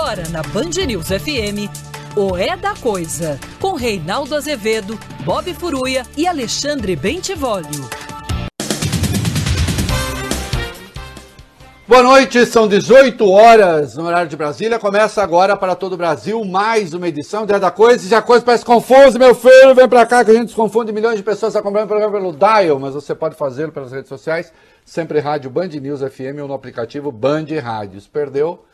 Agora na Band News FM, o É da Coisa, com Reinaldo Azevedo, Bob Furuia e Alexandre Bentivolio. Boa noite, são 18 horas no horário de Brasília. Começa agora para todo o Brasil mais uma edição de É da Coisa. Se a coisa parece confusa, meu filho, vem para cá que a gente se confunde. Milhões de pessoas acompanhando o programa pelo Dial, mas você pode fazê-lo pelas redes sociais. Sempre Rádio Band News FM ou no aplicativo Band Rádios. Perdeu?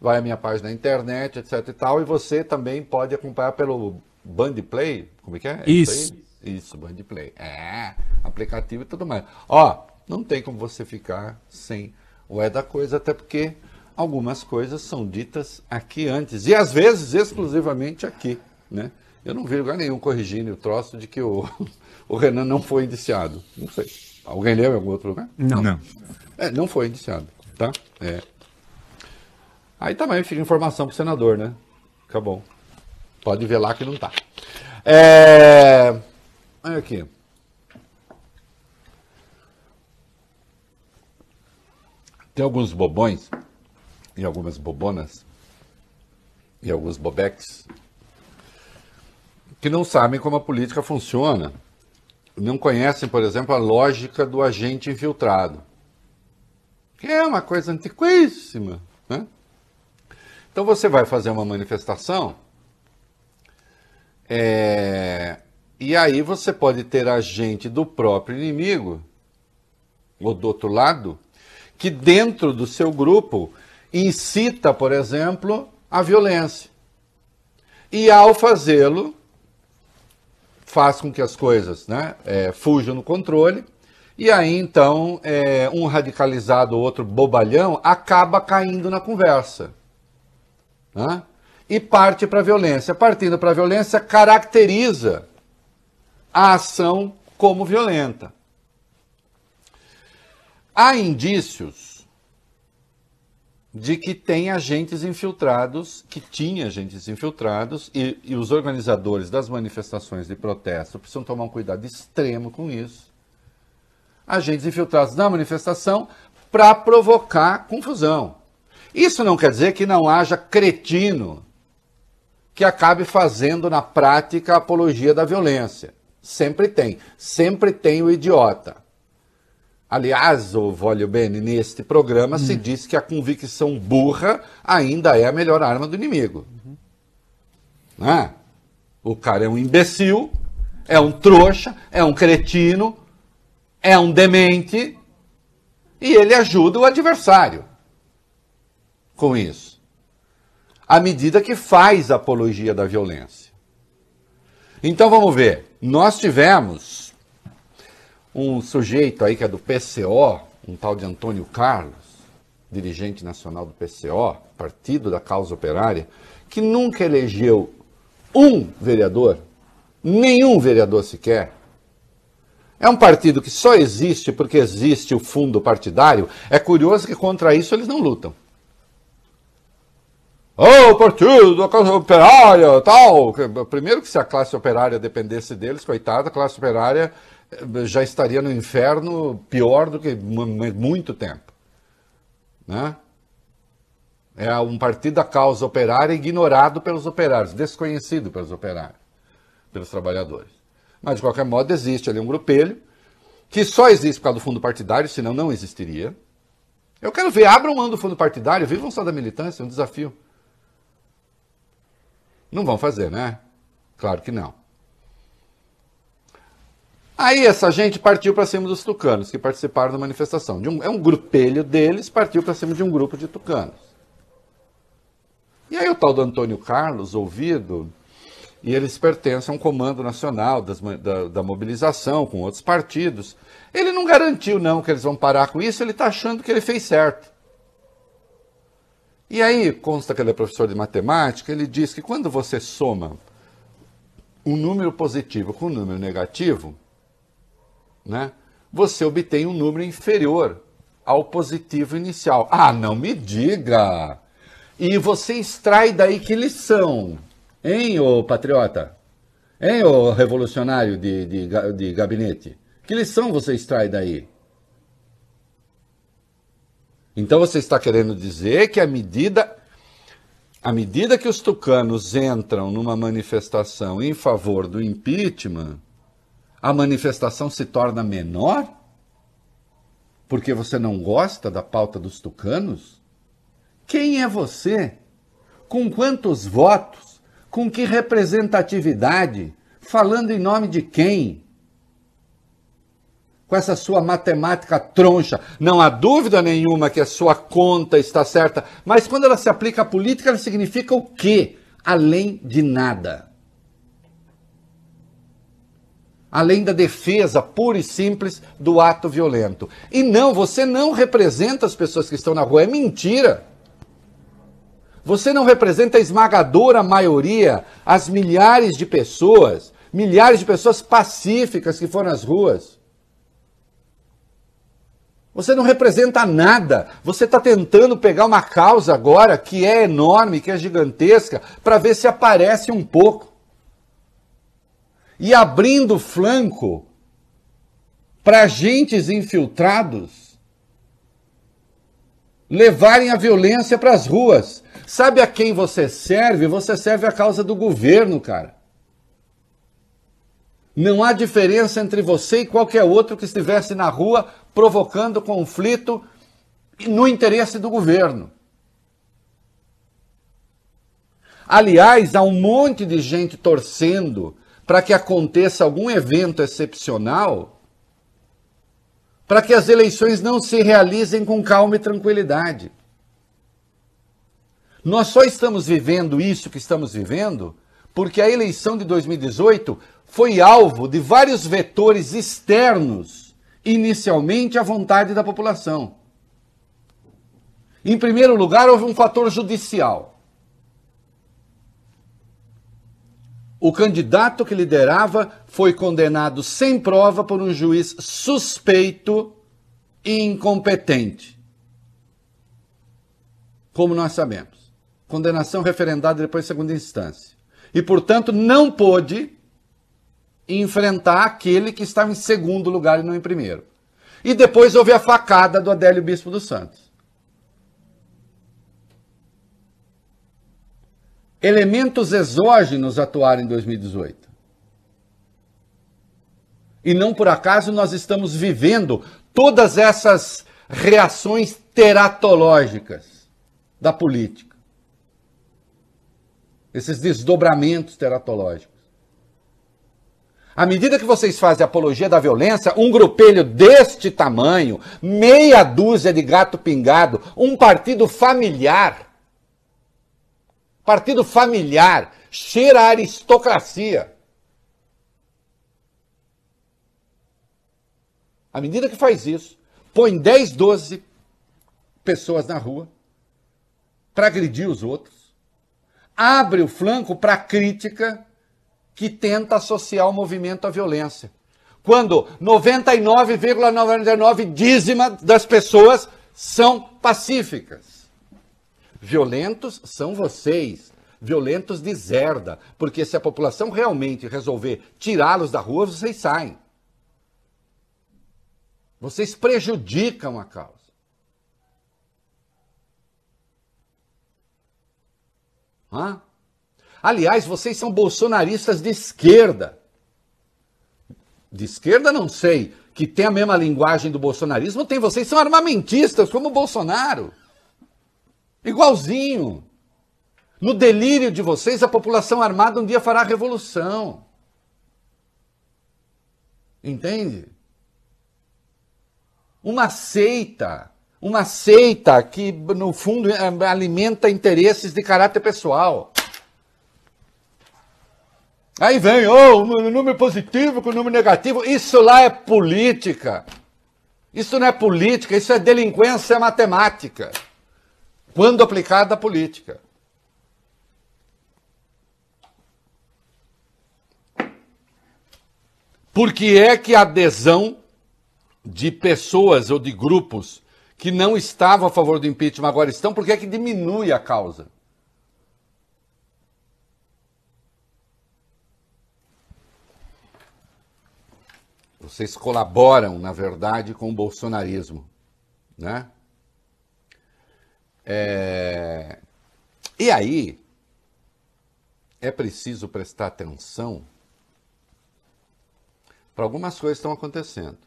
Vai à minha página na internet, etc e tal. E você também pode acompanhar pelo Band Play. Como é que é? Isso. Isso, Isso Band Play. É, aplicativo e tudo mais. Ó, não tem como você ficar sem o é da coisa, até porque algumas coisas são ditas aqui antes, e às vezes exclusivamente aqui. Né? Eu não vi lugar nenhum corrigindo o troço de que o, o Renan não foi indiciado. Não sei. Alguém leu em algum outro lugar? Não. não. É, não foi indiciado. Tá? É. Aí também fica informação pro senador, né? Fica bom. Pode ver lá que não tá. É... Olha aqui. Tem alguns bobões e algumas bobonas e alguns bobeques que não sabem como a política funciona. Não conhecem, por exemplo, a lógica do agente infiltrado, que é uma coisa antiquíssima. Né? Então você vai fazer uma manifestação é, e aí você pode ter agente do próprio inimigo ou do outro lado que dentro do seu grupo incita, por exemplo, a violência. E ao fazê-lo, faz com que as coisas né, é, fujam no controle, e aí então é, um radicalizado, outro bobalhão, acaba caindo na conversa. Né? E parte para a violência. Partindo para a violência, caracteriza a ação como violenta. Há indícios de que tem agentes infiltrados, que tinha agentes infiltrados, e, e, os organizadores das manifestações de protesto precisam tomar um cuidado extremo com isso. Agentes infiltrados na manifestação para provocar confusão. Isso não quer dizer que não haja cretino que acabe fazendo na prática a apologia da violência. Sempre tem. Sempre tem o idiota. Aliás, o Voglio Bene, neste programa hum. se diz que a convicção burra ainda é a melhor arma do inimigo. Uhum. Né? O cara é um imbecil, é um trouxa, é um cretino, é um demente, e ele ajuda o adversário com isso. À medida que faz apologia da violência. Então vamos ver. Nós tivemos um sujeito aí que é do PCO, um tal de Antônio Carlos, dirigente nacional do PCO, Partido da Causa Operária, que nunca elegeu um vereador, nenhum vereador sequer. É um partido que só existe porque existe o fundo partidário. É curioso que contra isso eles não lutam. Oh, o partido da classe operária, tal. Primeiro que se a classe operária dependesse deles, coitada, a classe operária já estaria no inferno pior do que muito tempo. Né? É um partido da causa operária ignorado pelos operários, desconhecido pelos operários, pelos trabalhadores. Mas, de qualquer modo, existe ali um grupelho que só existe por causa do fundo partidário, senão não existiria. Eu quero ver, abram mão do fundo partidário, vivam só da militância, é um desafio. Não vão fazer, né? Claro que não. Aí essa gente partiu para cima dos tucanos que participaram da manifestação. Um, é um grupelho deles, partiu para cima de um grupo de tucanos. E aí o tal do Antônio Carlos, ouvido, e eles pertencem a um comando nacional das, da, da, mobilização com outros partidos. Ele não garantiu, não, que eles vão parar com isso, ele está achando que ele fez certo. E aí, consta que ele é professor de matemática, ele diz que quando você soma um número positivo com um número negativo, né, você obtém um número inferior ao positivo inicial. Ah, não me diga! E você extrai daí que lição, hein, ô patriota? Hein, ô revolucionário de, de, de gabinete? Que lição você extrai daí? Então você está querendo dizer que a medida À medida que os tucanos entram numa manifestação em favor do impeachment, a manifestação se torna menor? Porque você não gosta da pauta dos tucanos? Quem é você? Com quantos votos? Com que representatividade? Falando em nome de quem? Com essa sua matemática troncha. Não há dúvida nenhuma que a sua conta está certa, mas quando ela se aplica à política, ela significa o quê? Além de nada. Além da defesa pura e simples do ato violento. E não, você não representa as pessoas que estão na rua, é mentira. Você não representa a esmagadora maioria, as milhares de pessoas milhares de pessoas pacíficas que foram às ruas. Você não representa nada. Você está tentando pegar uma causa agora que é enorme, que é gigantesca, para ver se aparece um pouco. E abrindo flanco para agentes infiltrados levarem a violência para as ruas. Sabe a quem você serve? Você serve a causa do governo, cara. Não há diferença entre você e qualquer outro que estivesse na rua provocando conflito no interesse do governo. Aliás, há um monte de gente torcendo para que aconteça algum evento excepcional, para que as eleições não se realizem com calma e tranquilidade. Nós só estamos vivendo isso que estamos vivendo porque a eleição de 2018 foi alvo de vários vetores externos, inicialmente à vontade da população. Em primeiro lugar, houve um fator judicial. O candidato que liderava foi condenado sem prova por um juiz suspeito e incompetente. Como nós sabemos. Condenação referendada depois de segunda instância. E, portanto, não pôde enfrentar aquele que estava em segundo lugar e não em primeiro. E depois houve a facada do Adélio Bispo dos Santos. Elementos exógenos atuaram em 2018. E não por acaso nós estamos vivendo todas essas reações teratológicas da política. Esses desdobramentos teratológicos. À medida que vocês fazem apologia da violência, um grupelho deste tamanho, meia dúzia de gato pingado, um partido familiar, partido familiar, cheira a aristocracia. À medida que faz isso, põe 10, 12 pessoas na rua para agredir os outros, abre o flanco para crítica que tenta associar o movimento à violência. Quando 99,99 dízima das pessoas são pacíficas. Violentos são vocês. Violentos deserda. Porque se a população realmente resolver tirá-los da rua, vocês saem. Vocês prejudicam a causa. Hã? Aliás, vocês são bolsonaristas de esquerda. De esquerda, não sei. Que tem a mesma linguagem do bolsonarismo, tem. Vocês são armamentistas, como o Bolsonaro. Igualzinho. No delírio de vocês, a população armada um dia fará revolução. Entende? Uma seita. Uma seita que, no fundo, alimenta interesses de caráter pessoal. Aí vem, oh, o número positivo com o número negativo. Isso lá é política. Isso não é política, isso é delinquência matemática. Quando aplicada à política. Por que é que a adesão de pessoas ou de grupos que não estavam a favor do impeachment agora estão? Por que é que diminui a causa? Vocês colaboram, na verdade, com o bolsonarismo. Né? É... E aí, é preciso prestar atenção para algumas coisas que estão acontecendo.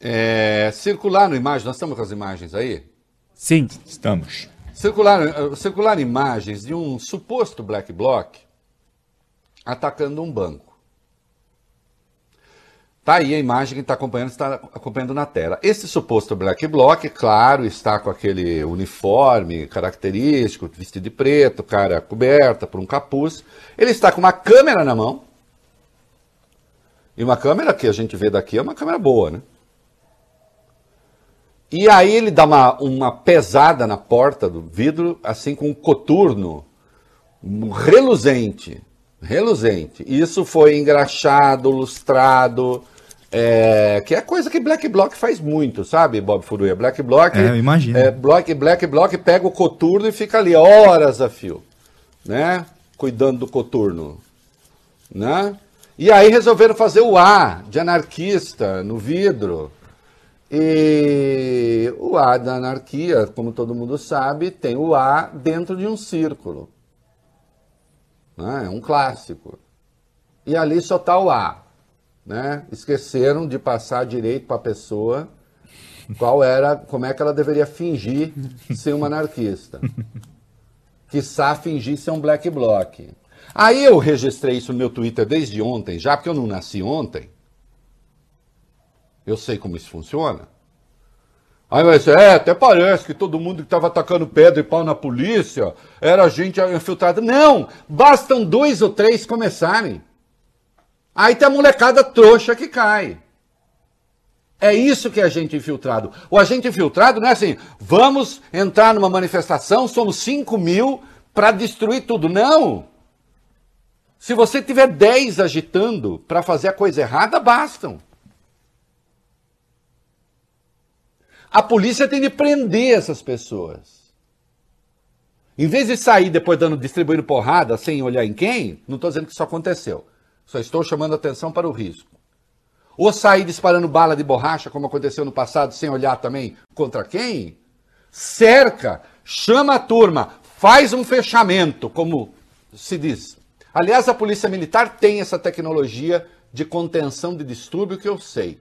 É, circular no imagem, nós estamos com as imagens aí? Sim, estamos. Circular, circular imagens de um suposto black bloc atacando um banco. Tá aí a imagem que está acompanhando, está acompanhando na tela. Esse suposto black bloc, claro, está com aquele uniforme característico, vestido de preto, cara coberta por um capuz. Ele está com uma câmera na mão. E uma câmera que a gente vê daqui é uma câmera boa, né? E aí ele dá uma, uma pesada na porta do vidro, assim com um coturno reluzente. Reluzente. Isso foi engraxado, lustrado, é, que é coisa que Black Block faz muito, sabe, Bob Furuia? Black Block. É, eu imagino. É, Black, Black Block pega o coturno e fica ali horas a fio, né? Cuidando do coturno, né? E aí resolveram fazer o A de anarquista no vidro. E o A da anarquia, como todo mundo sabe, tem o A dentro de um círculo. Né? É um clássico. E ali só está o A né, esqueceram de passar direito para a pessoa qual era, como é que ela deveria fingir ser uma anarquista. Quiçá fingir ser um black bloc. Aí eu registrei isso no meu Twitter desde ontem, já porque eu não nasci ontem. Eu sei como isso funciona. Aí vai ser, é, até parece que todo mundo que estava atacando pedra e pau na polícia era gente infiltrada. Não! Bastam dois ou três começarem. Aí tem a molecada trouxa que cai. É isso que é agente infiltrado. O agente infiltrado não é assim, vamos entrar numa manifestação, somos 5 mil para destruir tudo. Não! Se você tiver 10 agitando para fazer a coisa errada, bastam. A polícia tem de prender essas pessoas. Em vez de sair depois dando, distribuindo porrada sem olhar em quem, não estou dizendo que isso aconteceu. Só estou chamando atenção para o risco. Ou sair disparando bala de borracha, como aconteceu no passado, sem olhar também contra quem? Cerca, chama a turma, faz um fechamento, como se diz. Aliás, a Polícia Militar tem essa tecnologia de contenção de distúrbio que eu sei,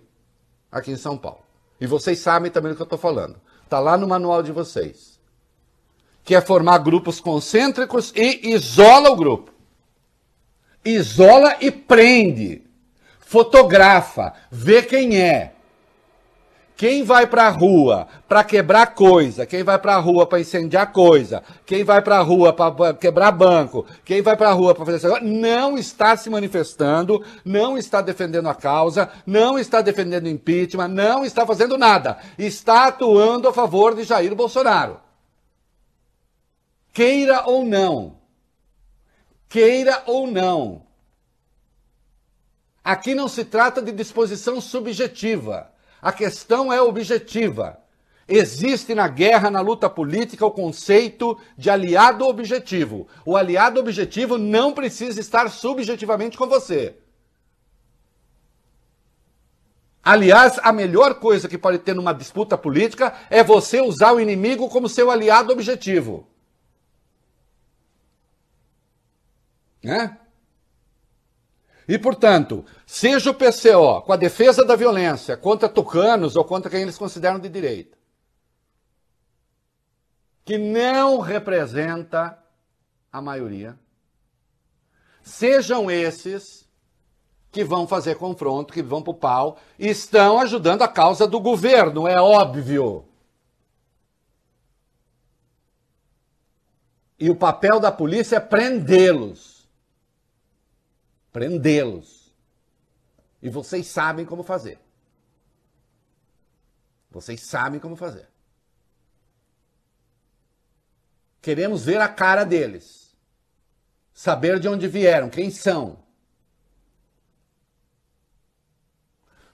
aqui em São Paulo. E vocês sabem também do que eu estou falando. Está lá no manual de vocês. Que é formar grupos concêntricos e isola o grupo isola e prende, fotografa, vê quem é. Quem vai para a rua para quebrar coisa, quem vai para a rua para incendiar coisa, quem vai para a rua para quebrar banco, quem vai para a rua para fazer isso, não está se manifestando, não está defendendo a causa, não está defendendo impeachment, não está fazendo nada. Está atuando a favor de Jair Bolsonaro. Queira ou não queira ou não. Aqui não se trata de disposição subjetiva. A questão é objetiva. Existe na guerra, na luta política, o conceito de aliado objetivo. O aliado objetivo não precisa estar subjetivamente com você. Aliás, a melhor coisa que pode ter numa disputa política é você usar o inimigo como seu aliado objetivo. Né? E, portanto, seja o PCO com a defesa da violência contra tucanos ou contra quem eles consideram de direita, que não representa a maioria, sejam esses que vão fazer confronto, que vão para o pau, estão ajudando a causa do governo, é óbvio. E o papel da polícia é prendê-los prendê-los. E vocês sabem como fazer. Vocês sabem como fazer. Queremos ver a cara deles. Saber de onde vieram, quem são.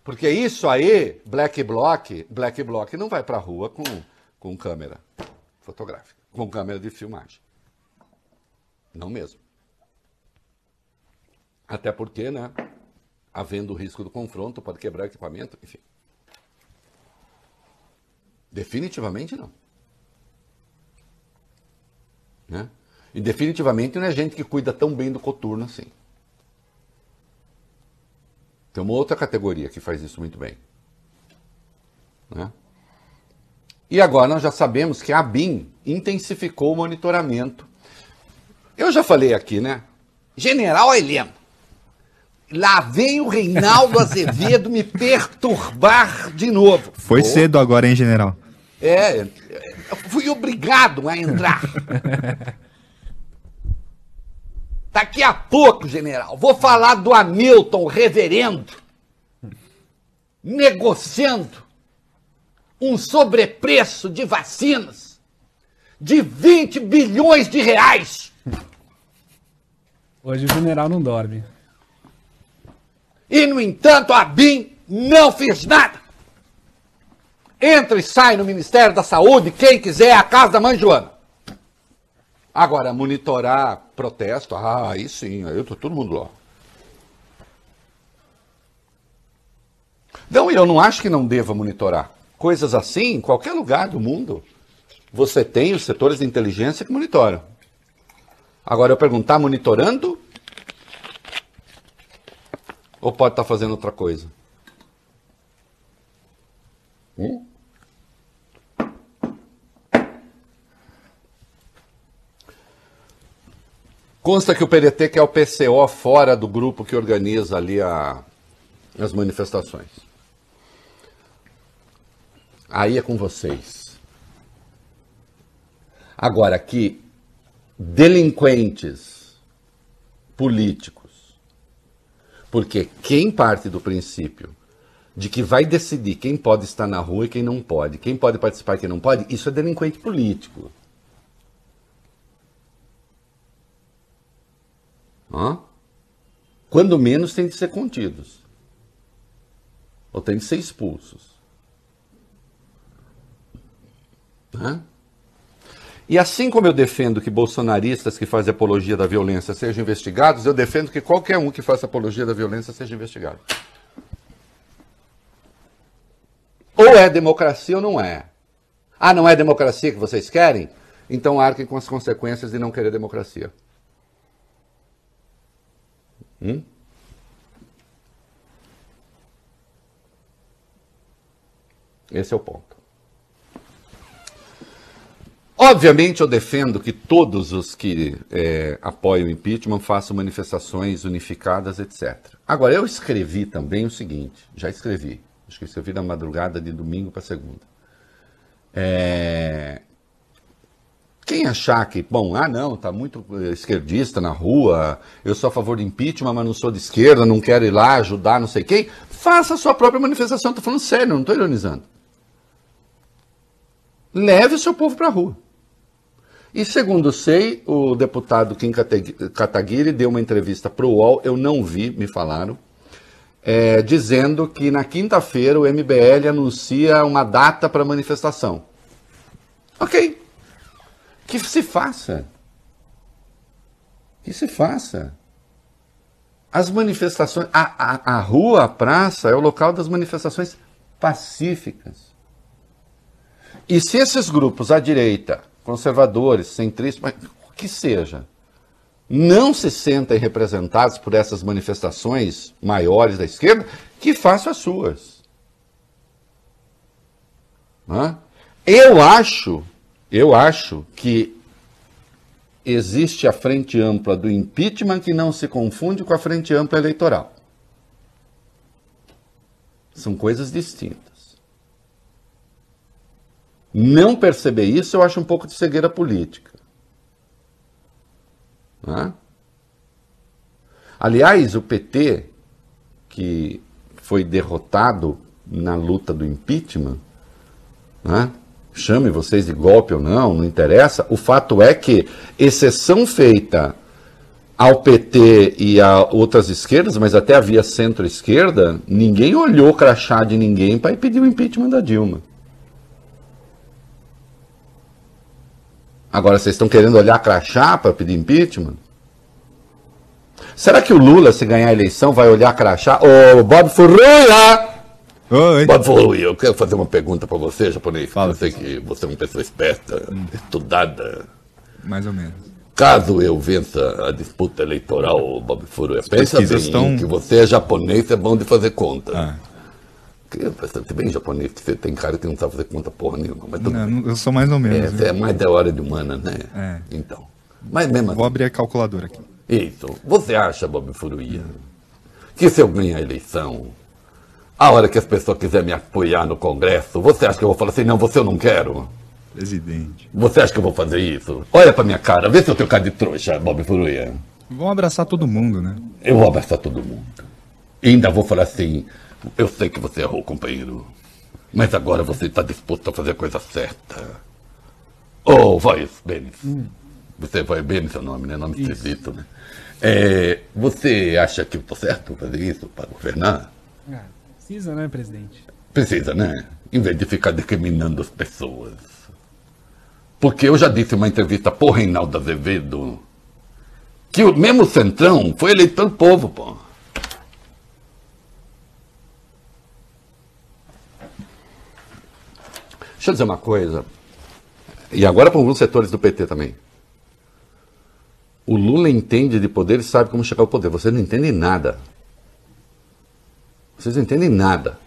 Porque isso aí, Black Block, Black Block não vai para a rua com, com câmera fotográfica, com câmera de filmagem. Não mesmo. Até porque, né, havendo o risco do confronto, pode quebrar equipamento, enfim. Definitivamente não. Né? E definitivamente não é gente que cuida tão bem do coturno assim. Tem uma outra categoria que faz isso muito bem. Né? E agora nós já sabemos que a BIM intensificou o monitoramento. Eu já falei aqui, né? General Heleno, lá vem o Reinaldo Azevedo me perturbar de novo. Foi oh. cedo agora, hein, general? É, fui obrigado a entrar. Daqui a pouco, general, vou falar do Hamilton reverendo negociando um sobrepreço de vacinas de 20 bilhões de reais. Hoje o general não dorme. E, no entanto, a BIM não fez nada. Entra e sai no Ministério da Saúde, quem quiser, a casa da mãe Joana. Agora, monitorar protesto, ah, aí sim, aí eu tô todo mundo lá. Não, eu não acho que não deva monitorar. Coisas assim, em qualquer lugar do mundo, você tem os setores de inteligência que monitoram. Agora eu perguntar, monitorando? Ou pode estar tá fazendo outra coisa? Hum? Consta que o PDT quer o PCO fora do grupo que organiza ali a, as manifestações. Aí é com vocês. Agora, que delinquentes políticos, porque quem parte do princípio de que vai decidir quem pode estar na rua e quem não pode, quem pode participar e quem não pode, isso é delinquente político. Hã? Quando menos tem de ser contidos. Ou tem de ser expulsos. Hã? E assim como eu defendo que bolsonaristas que fazem apologia da violência sejam investigados, eu defendo que qualquer um que faça apologia da violência seja investigado. Ou é democracia ou não é. Ah, não é democracia que vocês querem? Então arquem com as consequências de não querer democracia. Hum? Esse é o ponto. Obviamente, eu defendo que todos os que é, apoiam o impeachment façam manifestações unificadas, etc. Agora, eu escrevi também o seguinte: já escrevi, acho que escrevi na madrugada de domingo para segunda. É, quem achar que, bom, ah não, tá muito eh, esquerdista na rua, eu sou a favor do impeachment, mas não sou de esquerda, não quero ir lá ajudar não sei quem, faça a sua própria manifestação. Estou falando sério, não estou ironizando. Leve o seu povo para a rua. E segundo sei, o deputado Kim Kataguiri deu uma entrevista para o UOL, eu não vi, me falaram, é, dizendo que na quinta-feira o MBL anuncia uma data para manifestação. Ok, que se faça. Que se faça. As manifestações. A, a, a rua, a praça, é o local das manifestações pacíficas. E se esses grupos à direita, conservadores, centristas, o que seja, não se sentem representados por essas manifestações maiores da esquerda, que façam as suas. Eu acho eu acho que existe a frente ampla do impeachment que não se confunde com a frente ampla eleitoral. São coisas distintas. Não perceber isso eu acho um pouco de cegueira política. É? Aliás, o PT, que foi derrotado na luta do impeachment, né? chame vocês de golpe ou não, não interessa. O fato é que, exceção feita ao PT e a outras esquerdas, mas até havia centro-esquerda, ninguém olhou crachá de ninguém para pedir o impeachment da Dilma. Agora vocês estão querendo olhar crachá para pedir impeachment? Será que o Lula, se ganhar a eleição, vai olhar crachá? Ô, Bob Furria! Oi. Bob eu quero fazer uma pergunta para você, japonês. Fala. Eu sei que você é uma pessoa esperta, hum. estudada. Mais ou menos. Caso eu vença a disputa eleitoral, Bob Furuia, pensa bem estão- que você é japonês, é bom de fazer conta. Ah. Que, é bem japonês, você tem cara que não sabe fazer conta porra nenhuma. Mas tudo Não, bem. eu sou mais ou É, menos. viu? é mais da hora de humana, né? É. Então. Mas mesmo Vou assim, abrir a calculadora aqui. isso. Você acha, Bob Furuia, que se eu ganhar a eleição, a hora que as pessoas quiserem me apoiar no Congresso, você acha que eu vou falar assim, não, você eu não quero? Presidente. Você acha que eu vou fazer isso? Olha pra minha cara, vê se eu tenho cara de trouxa, Bob Furuia. Vão abraçar todo mundo, né? Eu vou abraçar todo mundo. E ainda vou falar assim: eu sei que você errou, companheiro. Mas agora você está disposto a fazer a coisa certa. Oh, voz, Benes. Você vai Benes é o nome, né? Nome esquisito, né? É, você acha que eu estou certo fazer isso para governar? Ah, precisa, né, presidente? Precisa, né? Em vez de ficar discriminando as pessoas. Porque eu já disse em uma entrevista pro Reinaldo Azevedo que o mesmo Centrão foi eleito pelo povo, pô. Deixa eu dizer uma coisa. E agora para alguns setores do PT também. O Lula entende de poder e sabe como chegar ao poder. Vocês não entendem nada. Vocês não entendem nada.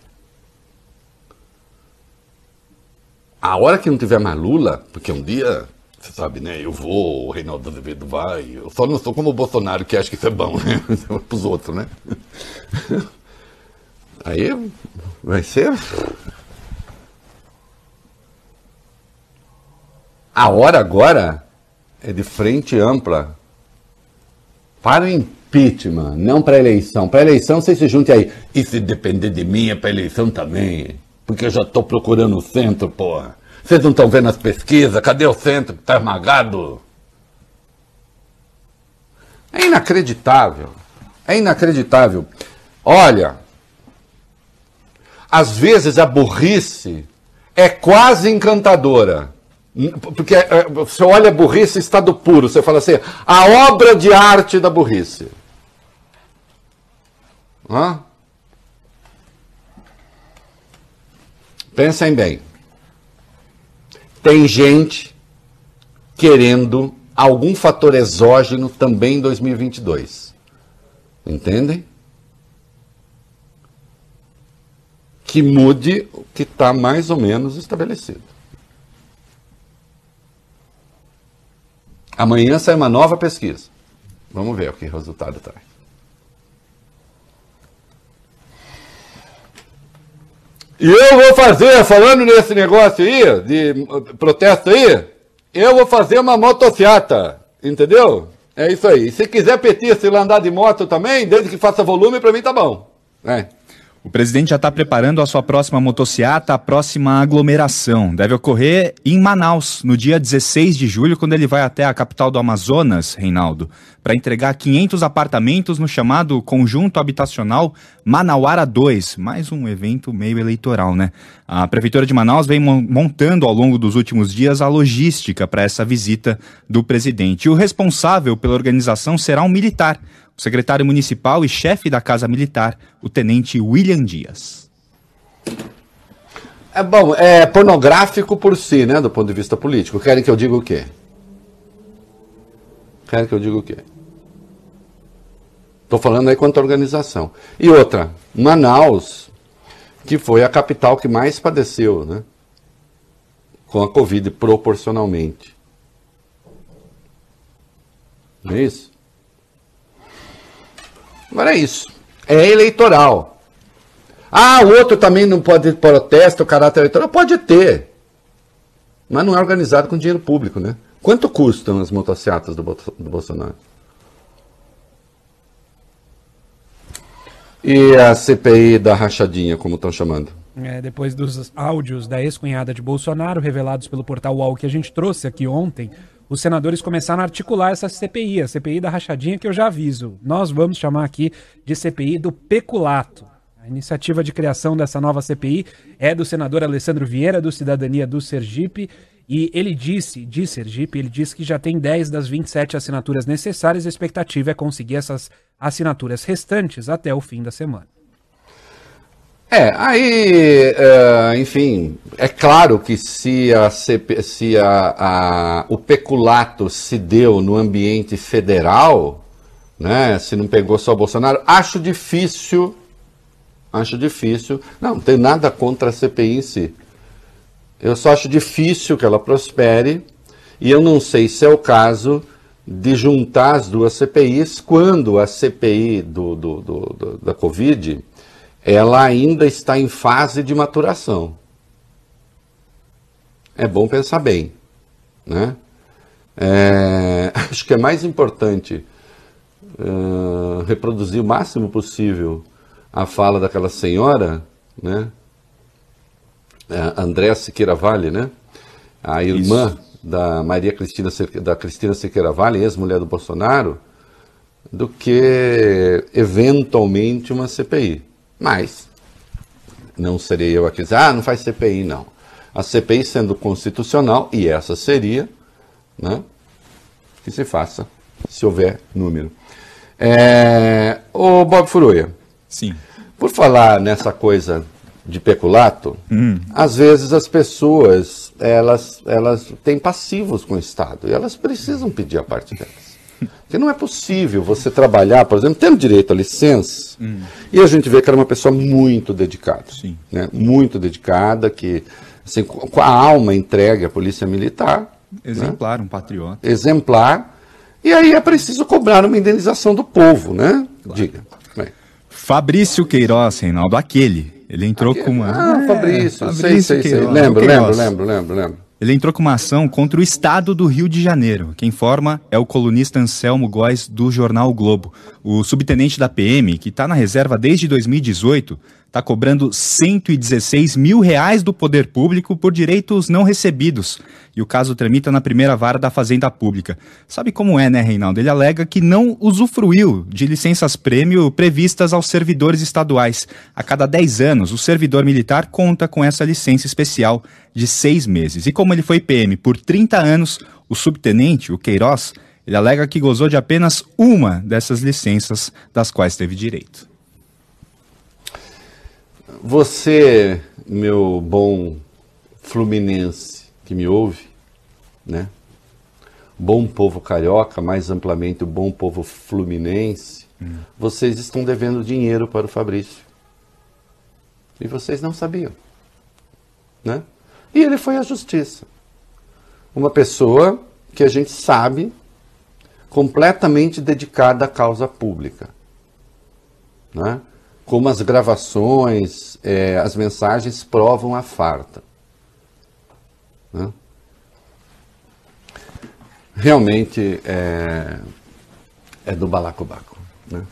A hora que não tiver mais Lula, porque um dia, você sabe, né? Eu vou, o Reinaldo Azevedo vai. Eu só não sou como o Bolsonaro que acha que isso é bom, né? Para os outros, né? Aí vai ser. A hora agora é de frente ampla para o impeachment, não para a eleição. Para a eleição você se junte aí. E se depender de mim, é para eleição também. Porque eu já estou procurando o centro, porra. Vocês não estão vendo as pesquisas? Cadê o centro que está esmagado? É inacreditável. É inacreditável. Olha, às vezes a burrice é quase encantadora. Porque é, você olha a burrice estado puro, você fala assim, a obra de arte da burrice. Hã? Pensem bem. Tem gente querendo algum fator exógeno também em 2022. Entendem? Que mude o que está mais ou menos estabelecido. Amanhã sai uma nova pesquisa. Vamos ver o que resultado traz. E eu vou fazer, falando nesse negócio aí, de protesto aí, eu vou fazer uma motociata, entendeu? É isso aí. Se quiser petista e andar de moto também, desde que faça volume, pra mim tá bom. É. O presidente já está preparando a sua próxima motociata, a próxima aglomeração. Deve ocorrer em Manaus, no dia 16 de julho, quando ele vai até a capital do Amazonas, Reinaldo, para entregar 500 apartamentos no chamado Conjunto Habitacional Manauara 2. Mais um evento meio eleitoral, né? A Prefeitura de Manaus vem mon- montando ao longo dos últimos dias a logística para essa visita do presidente. E o responsável pela organização será um militar o secretário municipal e chefe da Casa Militar, o tenente William Dias. É bom, é pornográfico por si, né, do ponto de vista político. Querem que eu diga o quê? Querem que eu diga o quê? Estou falando aí quanto à organização. E outra, Manaus, que foi a capital que mais padeceu, né? Com a Covid proporcionalmente. Não é isso? Agora é isso. É eleitoral. Ah, o outro também não pode ter protesto, caráter eleitoral? Pode ter. Mas não é organizado com dinheiro público, né? Quanto custam as motocicletas do, do Bolsonaro? E a CPI da rachadinha, como estão chamando? É, depois dos áudios da ex-cunhada de Bolsonaro revelados pelo portal UOL que a gente trouxe aqui ontem, os senadores começaram a articular essa CPI, a CPI da rachadinha que eu já aviso. Nós vamos chamar aqui de CPI do peculato. A iniciativa de criação dessa nova CPI é do senador Alessandro Vieira, do Cidadania do Sergipe, e ele disse, de Sergipe, ele disse que já tem 10 das 27 assinaturas necessárias, a expectativa é conseguir essas assinaturas restantes até o fim da semana. É, aí, é, enfim, é claro que se, a se a, a, o peculato se deu no ambiente federal, né, se não pegou só o Bolsonaro, acho difícil, acho difícil, não, não tem nada contra a CPI em si. Eu só acho difícil que ela prospere, e eu não sei se é o caso de juntar as duas CPIs quando a CPI do, do, do, do da Covid ela ainda está em fase de maturação. É bom pensar bem. Né? É, acho que é mais importante uh, reproduzir o máximo possível a fala daquela senhora, né? Andréa Siqueira Vale, né? a irmã Isso. da Maria Cristina, da Cristina Siqueira Vale, ex-mulher do Bolsonaro, do que eventualmente uma CPI. Mas não seria eu a dizer, ah, não faz CPI, não. A CPI sendo constitucional, e essa seria, né, que se faça, se houver número. É, o Bob Furuia. Sim. Por falar nessa coisa de peculato, hum. às vezes as pessoas elas, elas têm passivos com o Estado e elas precisam pedir a parte delas. Porque não é possível você trabalhar, por exemplo, tendo direito à licença, hum. e a gente vê que era uma pessoa muito dedicada. Sim. Né? Muito dedicada, que assim, com a alma entregue à polícia militar. Exemplar, né? um patriota. Exemplar. E aí é preciso cobrar uma indenização do povo, né? Claro. Diga. Bem. Fabrício Queiroz, Reinaldo, aquele. Ele entrou aquele. com uma. Ah, Fabrício, é, Fabrício sei, sei, sei. Lembro, lembro, lembro, lembro, lembro. Ele entrou com uma ação contra o Estado do Rio de Janeiro. Quem informa é o colunista Anselmo Góes, do jornal o Globo. O subtenente da PM, que está na reserva desde 2018, está cobrando 116 mil reais do poder público por direitos não recebidos. E o caso tramita na primeira vara da Fazenda Pública. Sabe como é, né, Reinaldo? Ele alega que não usufruiu de licenças-prêmio previstas aos servidores estaduais. A cada 10 anos, o servidor militar conta com essa licença especial de seis meses. E como ele foi PM por 30 anos, o subtenente, o Queiroz, ele alega que gozou de apenas uma dessas licenças das quais teve direito. Você, meu bom fluminense que me ouve, né? Bom povo carioca, mais amplamente o bom povo fluminense, hum. vocês estão devendo dinheiro para o Fabrício. E vocês não sabiam, né? E ele foi à justiça. Uma pessoa que a gente sabe completamente dedicada à causa pública, né? Como as gravações, é, as mensagens provam a farta. Né? Realmente é, é do balacobaco. Né?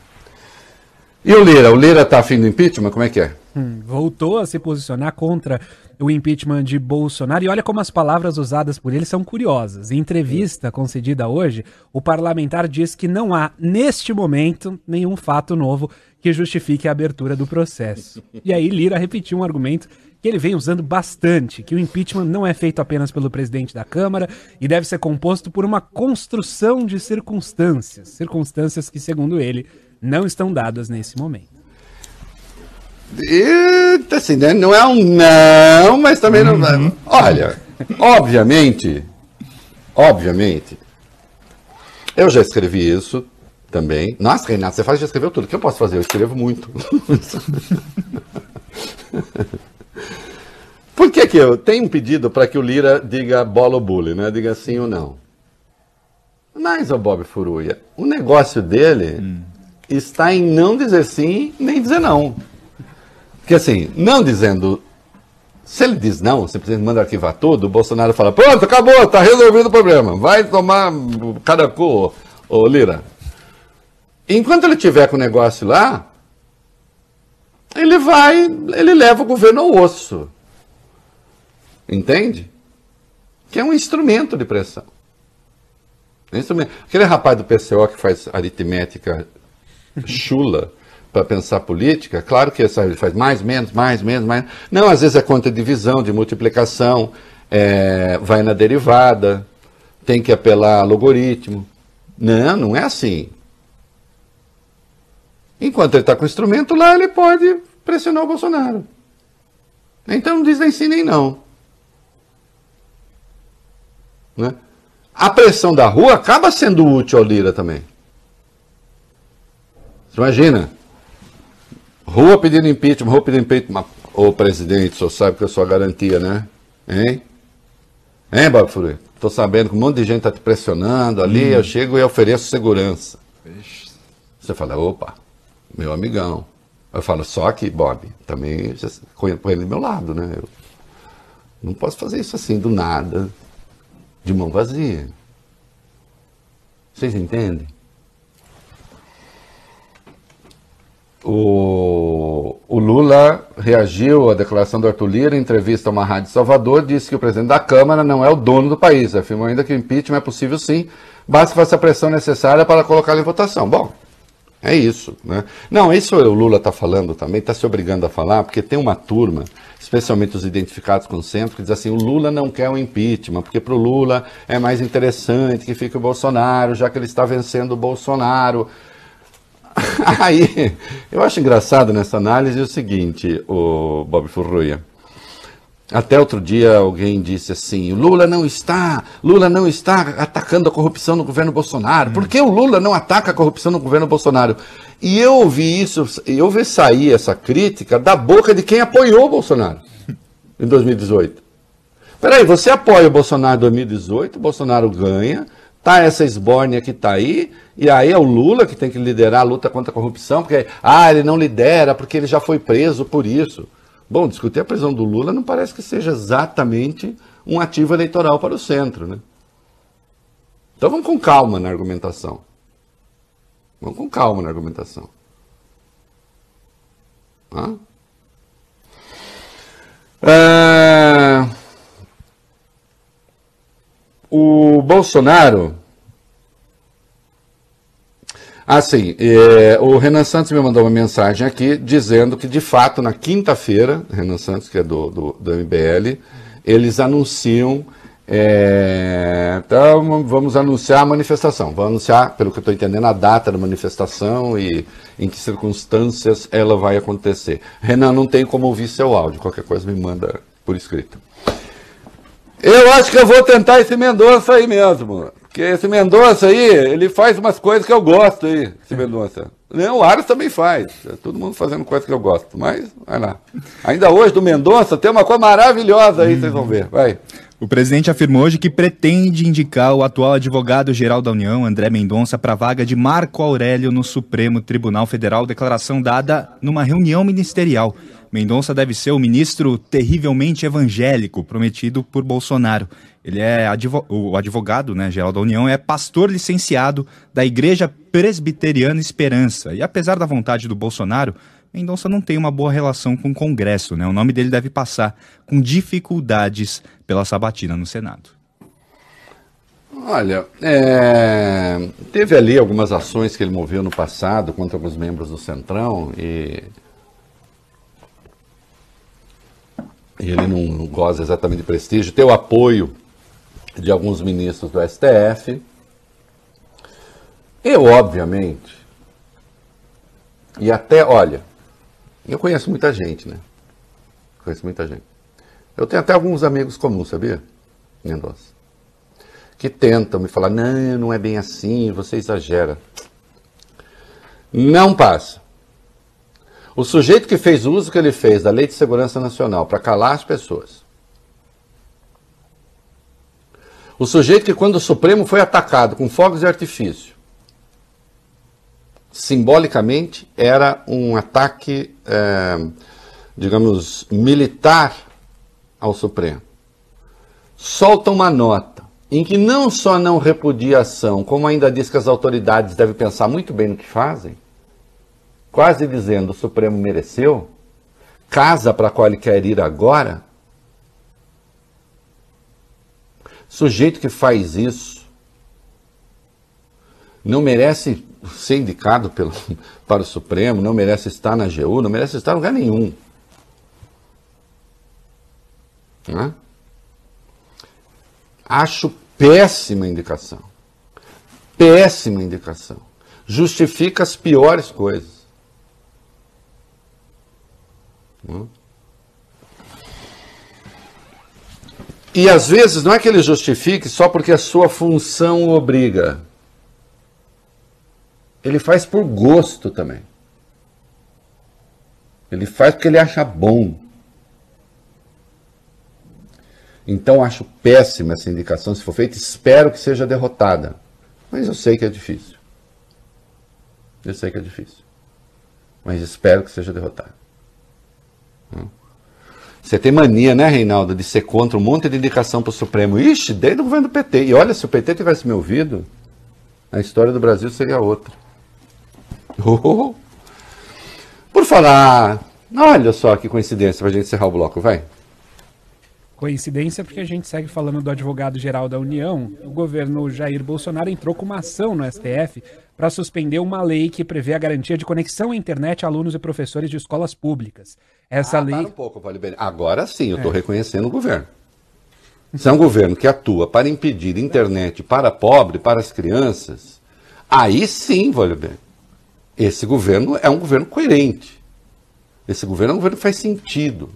E o Lira? O Lira está afim do impeachment? Como é que é? Hum, voltou a se posicionar contra o impeachment de Bolsonaro. E olha como as palavras usadas por ele são curiosas. Em entrevista concedida hoje, o parlamentar diz que não há, neste momento, nenhum fato novo que justifique a abertura do processo. E aí Lira repetiu um argumento que ele vem usando bastante, que o impeachment não é feito apenas pelo presidente da Câmara e deve ser composto por uma construção de circunstâncias, circunstâncias que, segundo ele, não estão dadas nesse momento. E, assim, né? Não é um não, mas também não. Uhum. Olha, obviamente, obviamente, eu já escrevi isso também. Nossa, Renato, você faz, já escreveu tudo. O que eu posso fazer? Eu escrevo muito. Por que, que eu tenho um pedido para que o Lira diga bola ou bully, né? Diga sim ou não. Mas, o Bob Furuia, o negócio dele hum. está em não dizer sim nem dizer não. Porque assim, não dizendo. Se ele diz não, simplesmente manda arquivar tudo, o Bolsonaro fala: pronto, acabou, está resolvido o problema. Vai tomar cada cu, ô Lira. Enquanto ele tiver com o negócio lá, ele vai, ele leva o governo ao osso. Entende? Que é um instrumento de pressão. Instrumento. Aquele rapaz do PCO que faz aritmética chula para pensar política, claro que ele faz mais, menos, mais, menos, mais. Não, às vezes é conta de divisão, de multiplicação, é, vai na derivada, tem que apelar a logaritmo. Não, não é assim. Enquanto ele está com o instrumento lá, ele pode pressionar o Bolsonaro. Então não diz nem sim nem não. Né? A pressão da rua acaba sendo útil ao Lira também. Você imagina? Rua pedindo impeachment, rua pedindo impeachment. Ô presidente, o senhor sabe que eu sou a garantia, né? Hein? Hein, Bob Furui? Tô sabendo que um monte de gente tá te pressionando ali, hum. eu chego e ofereço segurança. Ixi. Você fala, opa, meu amigão. Eu falo, só que, Bob, também põe ele do meu lado, né? Eu não posso fazer isso assim, do nada, de mão vazia. Vocês entendem? O, o, Lula reagiu à declaração do Arthur Lira em entrevista a uma rádio Salvador, disse que o presidente da Câmara não é o dono do país. Afirmou ainda que o impeachment é possível sim, basta fazer a pressão necessária para colocá-lo em votação. Bom, é isso. Né? Não, isso o Lula está falando também, está se obrigando a falar, porque tem uma turma, especialmente os identificados com o centro, que diz assim: o Lula não quer o impeachment, porque para o Lula é mais interessante que fique o Bolsonaro, já que ele está vencendo o Bolsonaro. Aí, eu acho engraçado nessa análise o seguinte, o Bob Furruia. Até outro dia alguém disse assim: Lula não está, Lula não está atacando a corrupção no governo Bolsonaro. Por que o Lula não ataca a corrupção no governo Bolsonaro? E eu ouvi isso, eu ouvi sair essa crítica da boca de quem apoiou o Bolsonaro em 2018. Peraí, você apoia o Bolsonaro em 2018, o Bolsonaro ganha, tá essa esbórnia que tá aí, e aí é o Lula que tem que liderar a luta contra a corrupção, porque, ah, ele não lidera porque ele já foi preso por isso. Bom, discutir a prisão do Lula não parece que seja exatamente um ativo eleitoral para o centro, né? Então vamos com calma na argumentação. Vamos com calma na argumentação. Hã? É... O Bolsonaro ah, sim. É, o Renan Santos me mandou uma mensagem aqui dizendo que, de fato, na quinta-feira, Renan Santos, que é do, do, do MBL, eles anunciam. É, então, vamos anunciar a manifestação. Vamos anunciar, pelo que eu estou entendendo, a data da manifestação e em que circunstâncias ela vai acontecer. Renan, não tem como ouvir seu áudio. Qualquer coisa me manda por escrito. Eu acho que eu vou tentar esse Mendonça aí mesmo. Porque esse Mendonça aí, ele faz umas coisas que eu gosto aí, esse Mendonça. O Aras também faz. É todo mundo fazendo coisas que eu gosto. Mas, vai lá. Ainda hoje do Mendonça tem uma coisa maravilhosa aí, vocês vão ver. Vai. O presidente afirmou hoje que pretende indicar o atual advogado-geral da União, André Mendonça, para a vaga de Marco Aurélio no Supremo Tribunal Federal, declaração dada numa reunião ministerial. Mendonça deve ser o ministro terrivelmente evangélico prometido por Bolsonaro. Ele é advo o advogado, né, geral da União, é pastor licenciado da Igreja Presbiteriana Esperança. E apesar da vontade do Bolsonaro, Mendonça não tem uma boa relação com o Congresso, né? O nome dele deve passar com dificuldades pela sabatina no Senado. Olha, é... teve ali algumas ações que ele moveu no passado contra alguns membros do Centrão e e ele não goza exatamente de prestígio, tem o apoio de alguns ministros do STF. Eu, obviamente, e até, olha, eu conheço muita gente, né? Conheço muita gente. Eu tenho até alguns amigos comuns, sabia? Mendonça. Que tentam me falar, não, não é bem assim, você exagera. Não passa. O sujeito que fez o uso que ele fez da Lei de Segurança Nacional para calar as pessoas. O sujeito que, quando o Supremo foi atacado com fogos de artifício, simbolicamente era um ataque, é, digamos, militar ao Supremo. Solta uma nota em que não só não repudia a ação, como ainda diz que as autoridades devem pensar muito bem no que fazem quase dizendo o Supremo mereceu, casa para qual ele quer ir agora, sujeito que faz isso não merece ser indicado pelo, para o Supremo, não merece estar na AGU, não merece estar em lugar nenhum. Né? Acho péssima indicação. Péssima indicação. Justifica as piores coisas. Hum? E às vezes não é que ele justifique só porque a sua função obriga. Ele faz por gosto também. Ele faz porque ele acha bom. Então acho péssima essa indicação se for feita. Espero que seja derrotada. Mas eu sei que é difícil. Eu sei que é difícil. Mas espero que seja derrotada. Você tem mania, né, Reinaldo, de ser contra um monte de indicação para o Supremo. Ixi, desde o governo do PT. E olha, se o PT tivesse me ouvido, a história do Brasil seria outra. Oh. Por falar, olha só que coincidência para a gente encerrar o bloco, vai. Coincidência porque a gente segue falando do advogado-geral da União. O governo Jair Bolsonaro entrou com uma ação no STF para suspender uma lei que prevê a garantia de conexão à internet a alunos e professores de escolas públicas. Essa ah, lei. Para um pouco, Vale Bem. Agora sim, eu estou é. reconhecendo o governo. Se é um governo que atua para impedir internet para pobre, para as crianças, aí sim, Vale Bem. Esse governo é um governo coerente. Esse governo é um governo que faz sentido.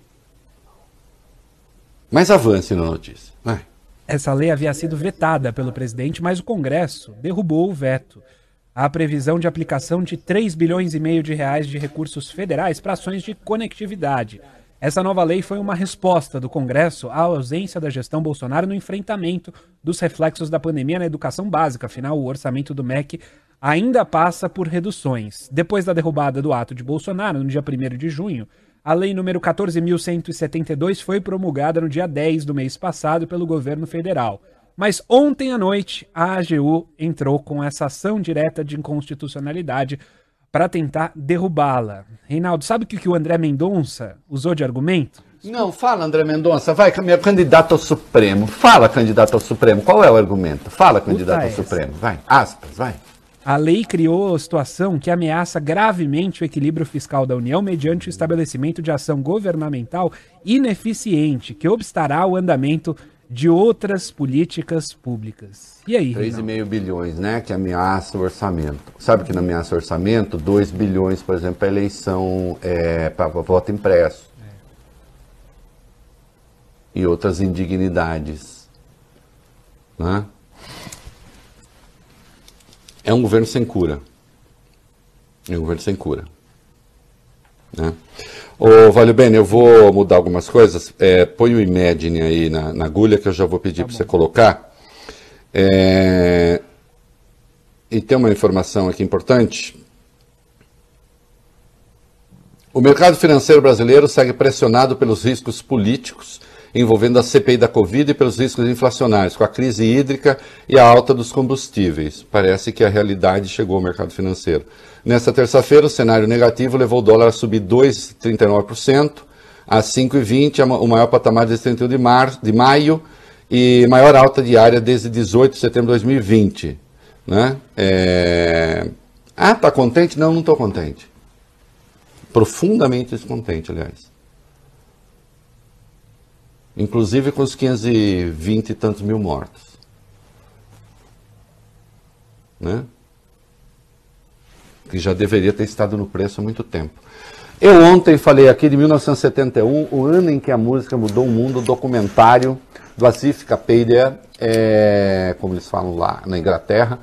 Mas avance na notícia. Vai. Essa lei havia sido vetada pelo presidente, mas o Congresso derrubou o veto. A previsão de aplicação de 3 bilhões e meio de reais de recursos federais para ações de conectividade. Essa nova lei foi uma resposta do Congresso à ausência da gestão Bolsonaro no enfrentamento dos reflexos da pandemia na educação básica. Afinal, o orçamento do MEC ainda passa por reduções. Depois da derrubada do ato de Bolsonaro, no dia 1 de junho, a lei número 14.172 foi promulgada no dia 10 do mês passado pelo governo federal. Mas ontem à noite, a AGU entrou com essa ação direta de inconstitucionalidade para tentar derrubá-la. Reinaldo, sabe o que o André Mendonça usou de argumento? Não, fala, André Mendonça, vai, meu candidato ao Supremo. Fala, candidato ao Supremo, qual é o argumento? Fala, candidato ao Supremo, vai, aspas, vai. A lei criou a situação que ameaça gravemente o equilíbrio fiscal da União mediante o estabelecimento de ação governamental ineficiente que obstará o andamento de outras políticas públicas. E aí? 3,5 bilhões, né? Que ameaça o orçamento. Sabe que não ameaça o orçamento? 2 bilhões, por exemplo, para eleição, é, para voto impresso. É. E outras indignidades. Né? é um governo sem cura. É um governo sem cura. Né? Ô, Vale Bem, eu vou mudar algumas coisas. É, põe o Imagine aí na, na, agulha que eu já vou pedir tá para você colocar. É, e tem uma informação aqui importante. O mercado financeiro brasileiro segue pressionado pelos riscos políticos envolvendo a CPI da Covid e pelos riscos inflacionários, com a crise hídrica e a alta dos combustíveis. Parece que a realidade chegou ao mercado financeiro. Nesta terça-feira, o cenário negativo levou o dólar a subir 2,39% a 5,20, o maior patamar desde 31 de, março, de maio e maior alta diária desde 18 de setembro de 2020. Né? É... Ah, tá contente? Não, não estou contente. Profundamente descontente, aliás inclusive com os 520 e tantos mil mortos. Né? Que já deveria ter estado no preço há muito tempo. Eu ontem falei aqui de 1971, o ano em que a música mudou o mundo, o documentário do Asif Kapadia, é, como eles falam lá na Inglaterra.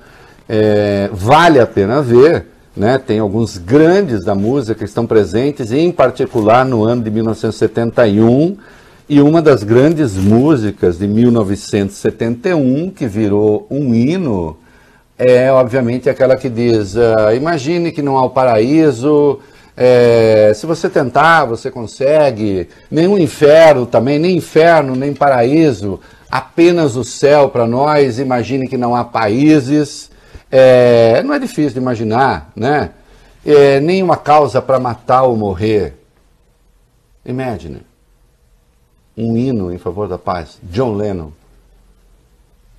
É, vale a pena ver, né? tem alguns grandes da música que estão presentes, em particular no ano de 1971, e uma das grandes músicas de 1971, que virou um hino, é obviamente aquela que diz: uh, Imagine que não há o paraíso, é, se você tentar, você consegue. Nenhum inferno também, nem inferno, nem paraíso, apenas o céu para nós. Imagine que não há países. É, não é difícil de imaginar, né? É, nenhuma causa para matar ou morrer. Imagine um hino em favor da paz. John Lennon.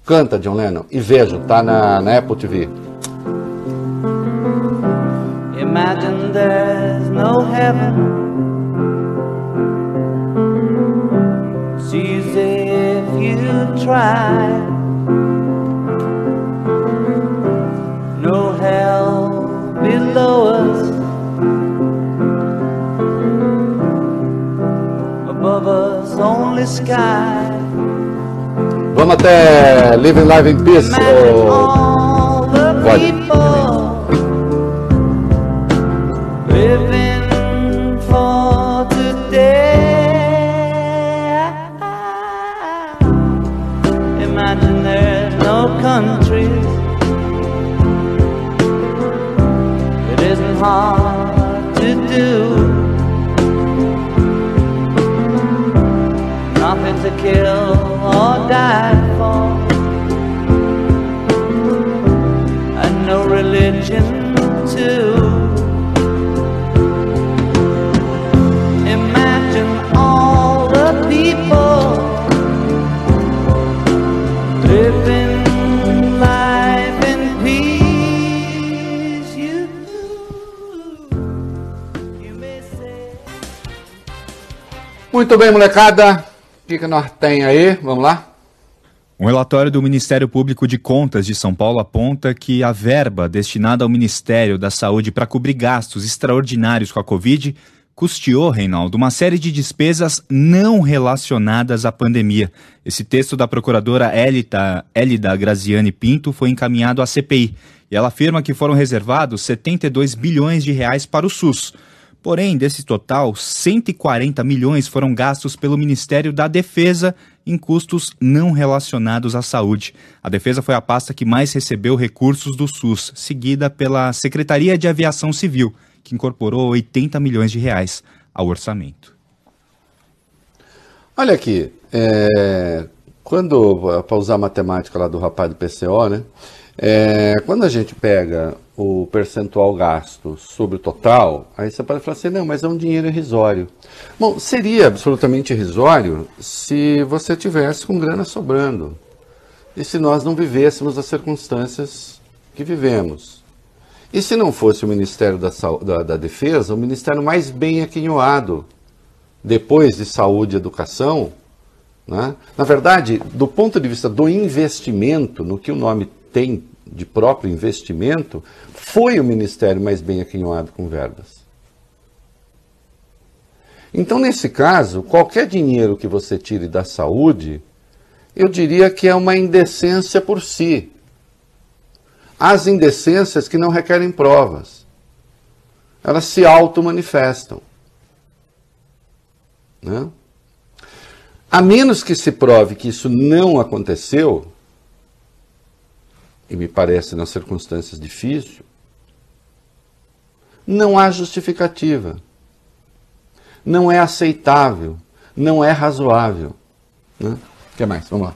Canta John Lennon e vejo, tá na, na Apple TV. Imagine there's no heaven. It's easy if you try. No hell below us. Above us, only sky. Peace, ô Vale. Living there's no countries. It isn't hard to do. Nothing to kill or die for. And no religion too. Imagine all the people living life in peace. You, you. Muito bem, molecada. O que, que nós tem aí? Vamos lá? Um relatório do Ministério Público de Contas de São Paulo aponta que a verba destinada ao Ministério da Saúde para cobrir gastos extraordinários com a Covid custeou, Reinaldo, uma série de despesas não relacionadas à pandemia. Esse texto da procuradora Elita, Elida Graziani Pinto foi encaminhado à CPI e ela afirma que foram reservados 72 bilhões de reais para o SUS. Porém, desse total, 140 milhões foram gastos pelo Ministério da Defesa em custos não relacionados à saúde. A Defesa foi a pasta que mais recebeu recursos do SUS, seguida pela Secretaria de Aviação Civil, que incorporou 80 milhões de reais ao orçamento. Olha aqui, é, quando, para usar a matemática lá do rapaz do PCO, né? É, quando a gente pega o percentual gasto sobre o total, aí você pode falar assim, não, mas é um dinheiro irrisório. Bom, seria absolutamente irrisório se você tivesse com grana sobrando. E se nós não vivêssemos as circunstâncias que vivemos. E se não fosse o Ministério da, da- da Defesa, o ministério mais bem aquinhoado, depois de saúde e educação, né? Na verdade, do ponto de vista do investimento, no que o nome tem de próprio investimento, foi o ministério mais bem aquinhoado com verbas. Então, nesse caso, qualquer dinheiro que você tire da saúde, eu diria que é uma indecência por si. As indecências que não requerem provas. Elas se auto-manifestam. Né? A menos que se prove que isso não aconteceu, e me parece nas circunstâncias difícil, não há justificativa. Não é aceitável, não é razoável. Né? O que mais? Vamos lá.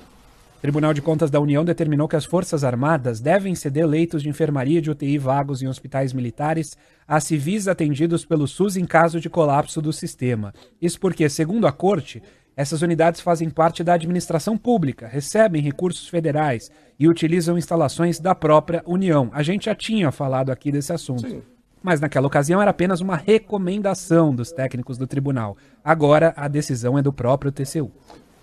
Tribunal de Contas da União determinou que as Forças Armadas devem ceder leitos de enfermaria de UTI vagos em hospitais militares a civis atendidos pelo SUS em caso de colapso do sistema. Isso porque, segundo a Corte, essas unidades fazem parte da administração pública, recebem recursos federais e utilizam instalações da própria União. A gente já tinha falado aqui desse assunto. Mas naquela ocasião era apenas uma recomendação dos técnicos do tribunal. Agora a decisão é do próprio TCU.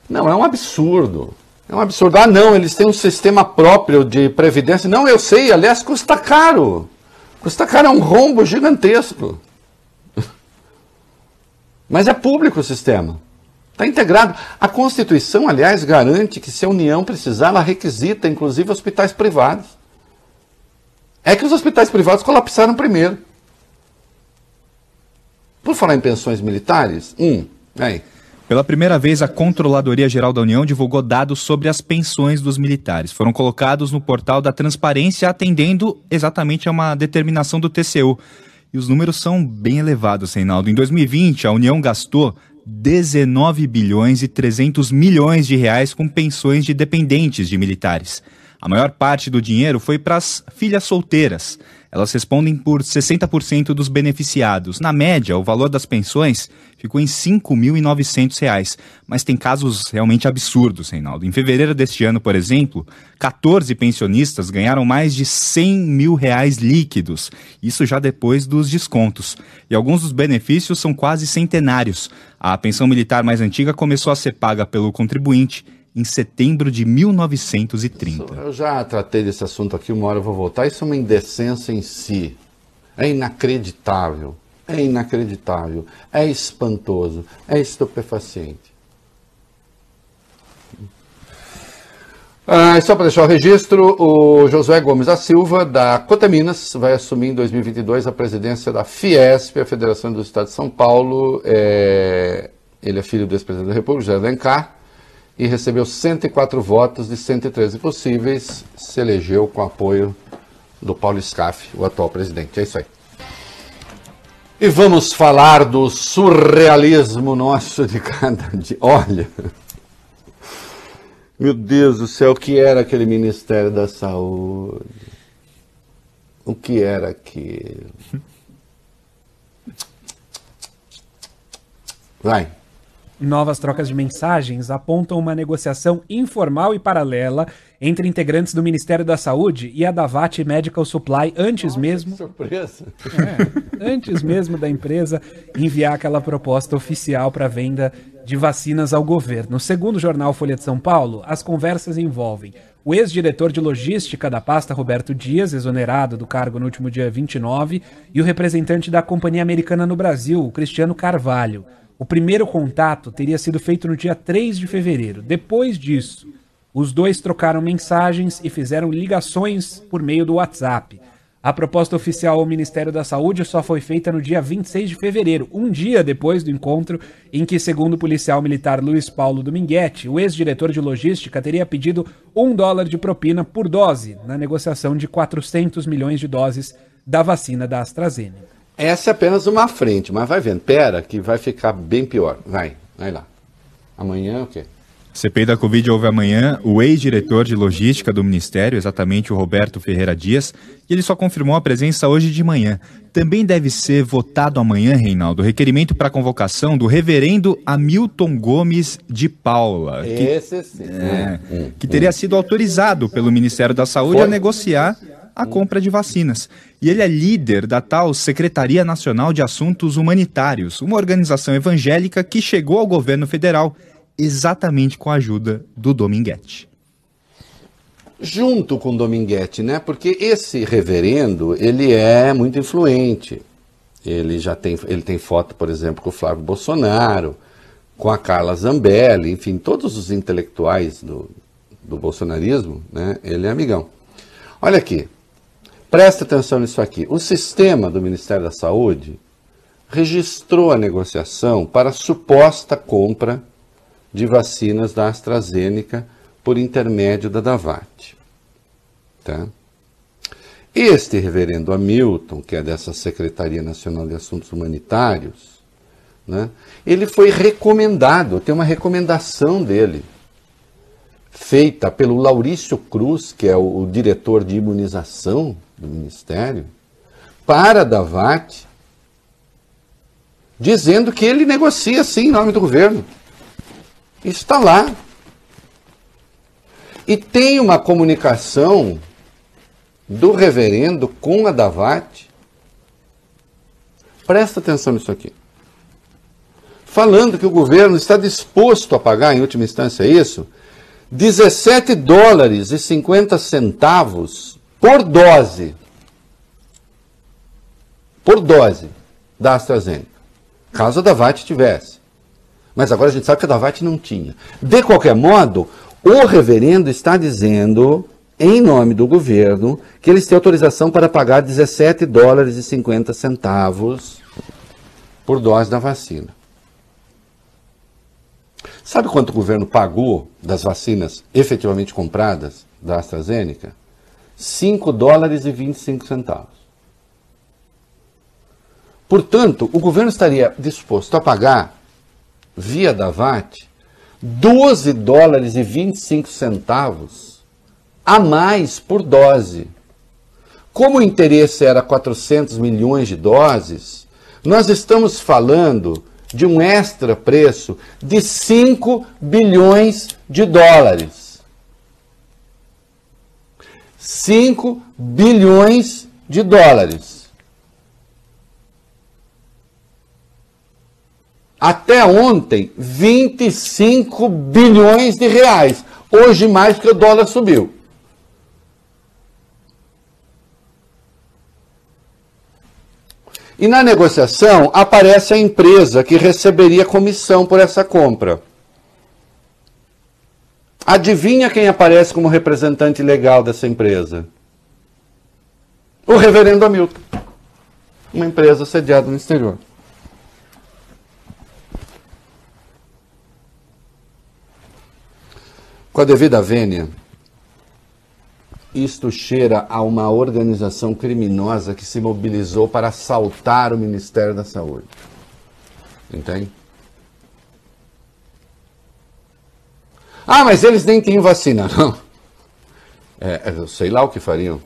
Não, é um absurdo. É um absurdo. Ah, não, eles têm um sistema próprio de previdência. Não, eu sei, aliás, custa caro. Custa caro, é um rombo gigantesco. Mas é público o sistema. Está integrado. A Constituição, aliás, garante que se a União precisar, ela requisita, inclusive, hospitais privados. É que os hospitais privados colapsaram primeiro. Por falar em pensões militares, um, aí. Pela primeira vez, a Controladoria Geral da União divulgou dados sobre as pensões dos militares. Foram colocados no portal da Transparência, atendendo exatamente a uma determinação do TCU. E os números são bem elevados, Reinaldo. Em 2020, a União gastou 19 bilhões e 300 milhões de reais com pensões de dependentes de militares. A maior parte do dinheiro foi para as filhas solteiras. Elas respondem por 60% dos beneficiados. Na média, o valor das pensões ficou em 5.900 reais. mas tem casos realmente absurdos, Reinaldo. Em fevereiro deste ano, por exemplo, 14 pensionistas ganharam mais de 100 mil reais líquidos, isso já depois dos descontos. E alguns dos benefícios são quase centenários. A pensão militar mais antiga começou a ser paga pelo contribuinte em setembro de 1930. Eu já tratei desse assunto aqui, uma hora eu vou voltar. Isso é uma indecência em si. É inacreditável. É inacreditável. É espantoso. É estupefaciente. Ah, só para deixar o registro, o Josué Gomes da Silva, da Cota Minas, vai assumir em 2022 a presidência da Fiesp, a Federação do Estado de São Paulo. É, Ele é filho do ex-presidente da República, José Alencar, e recebeu 104 votos de 113 possíveis, se elegeu com apoio do Paulo Scaff, o atual presidente. É isso aí. E vamos falar do surrealismo nosso de cada dia. Olha, meu Deus do céu, o que era aquele Ministério da Saúde? O que era aquilo? Vai. Novas trocas de mensagens apontam uma negociação informal e paralela entre integrantes do Ministério da Saúde e a Davat Medical Supply antes mesmo Surpresa. É, antes mesmo da empresa enviar aquela proposta oficial para venda de vacinas ao governo. Segundo o jornal Folha de São Paulo, as conversas envolvem o ex-diretor de logística da pasta Roberto Dias, exonerado do cargo no último dia 29, e o representante da companhia americana no Brasil, o Cristiano Carvalho. O primeiro contato teria sido feito no dia 3 de fevereiro. Depois disso, os dois trocaram mensagens e fizeram ligações por meio do WhatsApp. A proposta oficial ao Ministério da Saúde só foi feita no dia 26 de fevereiro, um dia depois do encontro em que, segundo o policial militar Luiz Paulo Dominguete, o ex-diretor de logística teria pedido um dólar de propina por dose na negociação de 400 milhões de doses da vacina da AstraZeneca. Essa é apenas uma frente, mas vai vendo. Pera, que vai ficar bem pior. Vai, vai lá. Amanhã o quê? CPI da Covid houve amanhã o ex-diretor de logística do Ministério, exatamente o Roberto Ferreira Dias, e ele só confirmou a presença hoje de manhã. Também deve ser votado amanhã, Reinaldo, o requerimento para convocação do reverendo Hamilton Gomes de Paula, que, Esse sim. é, Hum, que teria sido autorizado pelo Ministério da Saúde Foi? a negociar a compra de vacinas. E ele é líder da tal Secretaria Nacional de Assuntos Humanitários, uma organização evangélica que chegou ao governo federal exatamente com a ajuda do Dominguete. junto com Dominguete, né? Porque esse reverendo, ele é muito influente. Ele já tem, ele tem foto, por exemplo, com o Flávio Bolsonaro, com a Carla Zambelli, enfim, todos os intelectuais do, do bolsonarismo, né? Ele é amigão. Olha aqui, presta atenção nisso aqui. O sistema do Ministério da Saúde registrou a negociação para a suposta compra de vacinas da AstraZeneca por intermédio da Davat. Tá? Este reverendo Hamilton, que é dessa Secretaria Nacional de Assuntos Humanitários, né, ele foi recomendado, tem uma recomendação dele, feita pelo Laurício Cruz, que é o, o diretor de imunização do Ministério, para a dizendo que ele negocia sim em nome do governo. Está lá. E tem uma comunicação do reverendo com a Davat. Presta atenção nisso aqui. Falando que o governo está disposto a pagar, em última instância, isso, 17 dólares e 50 centavos por dose. Por dose da AstraZeneca. Caso a Davat tivesse. Mas agora a gente sabe que a Davat não tinha. De qualquer modo, o reverendo está dizendo, em nome do governo, que eles têm autorização para pagar 17 dólares e 50 centavos por dose da vacina. Sabe quanto o governo pagou das vacinas efetivamente compradas da AstraZeneca? 5 dólares e 25 centavos. Portanto, o governo estaria disposto a pagar, via Davat, 12 dólares e 25 centavos a mais por dose. Como o interesse era 400 milhões de doses, nós estamos falando de um extra preço de 5 bilhões de dólares. 5 bilhões de dólares. Até ontem, 25 bilhões de reais. Hoje mais porque o dólar subiu. E na negociação aparece a empresa que receberia comissão por essa compra. Adivinha quem aparece como representante legal dessa empresa? O reverendo Hamilton. Uma empresa sediada no exterior. Com a devida vênia, isto cheira a uma organização criminosa que se mobilizou para assaltar o Ministério da Saúde. Entende? Ah, mas eles nem têm vacina. Não. É, eu sei lá o que fariam.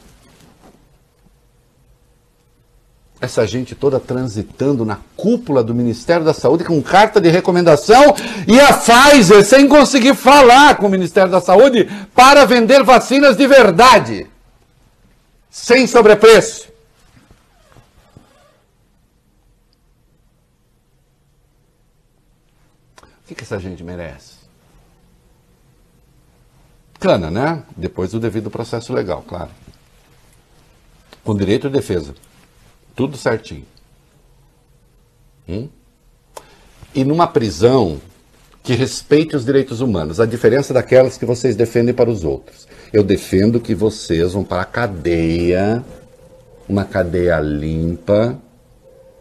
Essa gente toda transitando na cúpula do Ministério da Saúde com carta de recomendação e a Pfizer sem conseguir falar com o Ministério da Saúde para vender vacinas de verdade, sem sobrepreço. O que, que essa gente merece? Cana, né? Depois do devido processo legal, claro. Com direito de defesa. Tudo certinho. Hum? E numa prisão que respeite os direitos humanos, a diferença daquelas que vocês defendem para os outros. Eu defendo que vocês vão para a cadeia, uma cadeia limpa,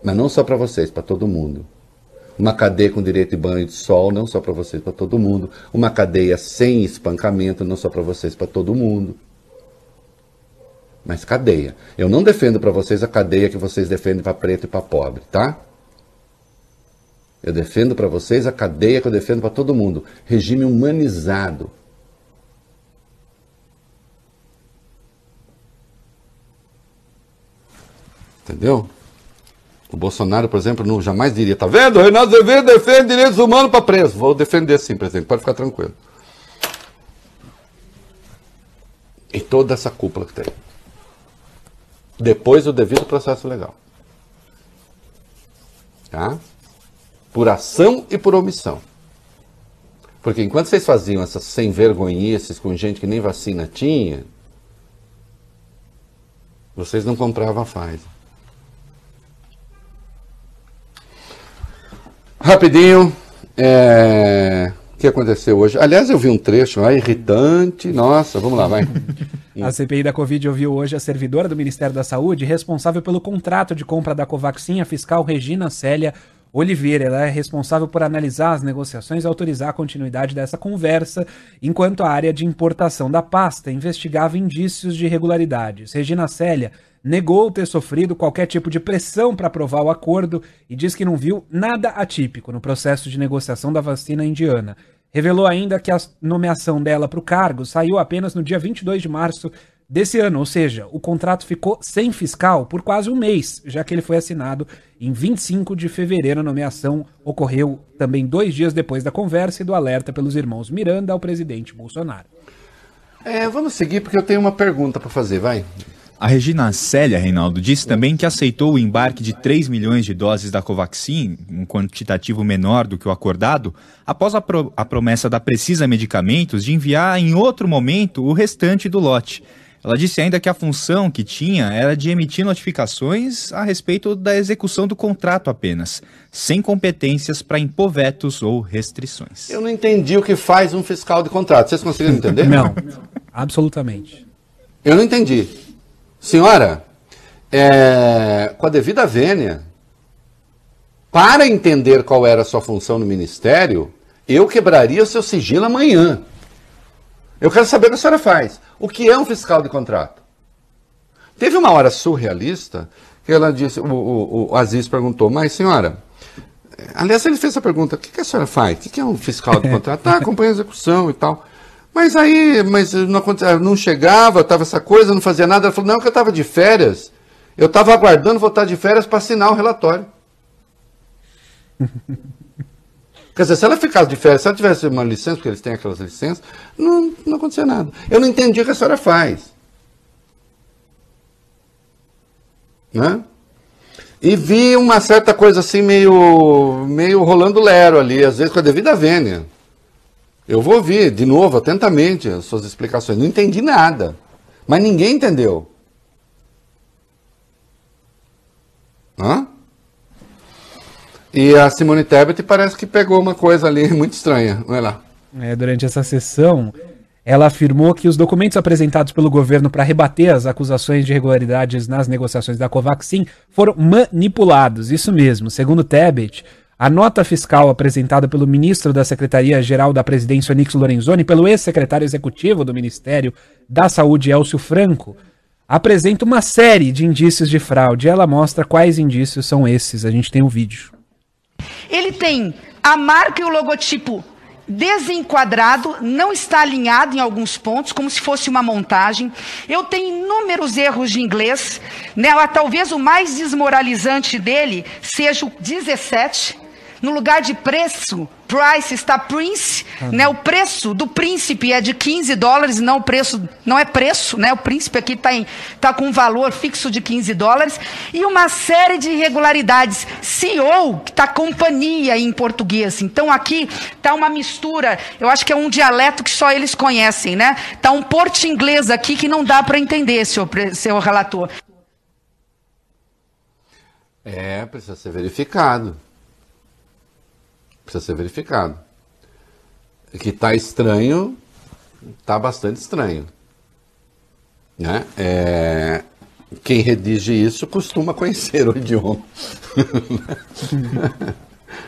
mas não só para vocês, para todo mundo. Uma cadeia com direito de banho de sol, não só para vocês, para todo mundo. Uma cadeia sem espancamento, não só para vocês, para todo mundo. Mas cadeia. Eu não defendo para vocês a cadeia que vocês defendem para preto e para pobre, tá? Eu defendo para vocês a cadeia que eu defendo para todo mundo. Regime humanizado. Entendeu? O Bolsonaro, por exemplo, não jamais diria, tá vendo? O Renato Azevedo defende direitos humanos para preso. Vou defender sim, presidente, pode ficar tranquilo. E toda essa cúpula que tem. Depois do devido processo legal. Tá? Por ação e por omissão. Porque enquanto vocês faziam essas sem vergonhices com gente que nem vacina tinha, vocês não compravam a Pfizer. Rapidinho, é, o que aconteceu hoje? Aliás, eu vi um trecho lá irritante. Nossa, vamos lá, vai. A CPI da Covid ouviu hoje a servidora do Ministério da Saúde responsável pelo contrato de compra da Covaxin, a fiscal Regina Célia Oliveira. Ela é responsável por analisar as negociações e autorizar a continuidade dessa conversa, enquanto a área de importação da pasta investigava indícios de irregularidades. Regina Célia negou ter sofrido qualquer tipo de pressão para aprovar o acordo e diz que não viu nada atípico no processo de negociação da vacina indiana. Revelou ainda que a nomeação dela para o cargo saiu apenas no dia 22 de março desse ano, ou seja, o contrato ficou sem fiscal por quase um mês, já que ele foi assinado em 25 de fevereiro. A nomeação ocorreu também dois dias depois da conversa e do alerta pelos irmãos Miranda ao presidente Bolsonaro. É, vamos seguir porque eu tenho uma pergunta para fazer, vai. A Regina Célia, Reinaldo, disse também que aceitou o embarque de 3 milhões de doses da Covaxin, um quantitativo menor do que o acordado, após a, pro- a promessa da Precisa Medicamentos de enviar em outro momento o restante do lote. Ela disse ainda que a função que tinha era de emitir notificações a respeito da execução do contrato apenas, sem competências para impor vetos ou restrições. Eu não entendi o que faz um fiscal de contrato. Vocês conseguiram entender? Não, absolutamente. Eu não entendi. Senhora, é, com a devida vênia, para entender qual era a sua função no ministério, eu quebraria o seu sigilo amanhã. Eu quero saber o que a senhora faz. O que é um fiscal de contrato? Teve uma hora surrealista que ela disse, o, o, o Aziz perguntou, mas senhora, aliás, ele fez essa pergunta, o que, que a senhora faz? O que, que é um fiscal de contrato? Ah, acompanha a execução e tal. Mas aí, mas não, aconte- não chegava, estava essa coisa, não fazia nada. Ela falou, não, que eu estava de férias. Eu estava aguardando voltar de férias para assinar o relatório. Quer dizer, se ela ficasse de férias, se ela tivesse uma licença, porque eles têm aquelas licenças, não, não acontecia nada. Eu não entendi o que a senhora faz. Né? E vi uma certa coisa assim, meio, meio rolando lero ali, às vezes com a devida vênia. Eu vou ouvir de novo, atentamente, as suas explicações. Não entendi nada. Mas ninguém entendeu. Hã? E a Simone Tebet parece que pegou uma coisa ali muito estranha. Olha lá. é, durante essa sessão, ela afirmou que os documentos apresentados pelo governo para rebater as acusações de irregularidades nas negociações da Covaxin foram manipulados. Isso mesmo, segundo Tebet, a nota fiscal apresentada pelo ministro da Secretaria-Geral da Presidência, Onix Lorenzoni, pelo ex-secretário executivo do Ministério da Saúde, Elcio Franco, apresenta uma série de indícios de fraude. Ela mostra quais indícios são esses. A gente tem um vídeo. Ele tem a marca e o logotipo desenquadrado, não está alinhado em alguns pontos, como se fosse uma montagem. Eu tenho inúmeros erros de inglês, né? Talvez o mais desmoralizante dele seja o 17. No lugar de preço, price está prince, né? O preço do príncipe é de 15 dólares, não o preço, não é preço, né? O príncipe aqui está tá com um valor fixo de 15 dólares e uma série de irregularidades. CEO, que está companhia em português. Então aqui está uma mistura, eu acho que é um dialeto que só eles conhecem, né? Tá um porte inglês aqui que não dá para entender, seu, seu relator. É, precisa ser verificado. Precisa ser verificado. Que tá estranho, tá bastante estranho. Né? É, quem redige isso costuma conhecer o idioma.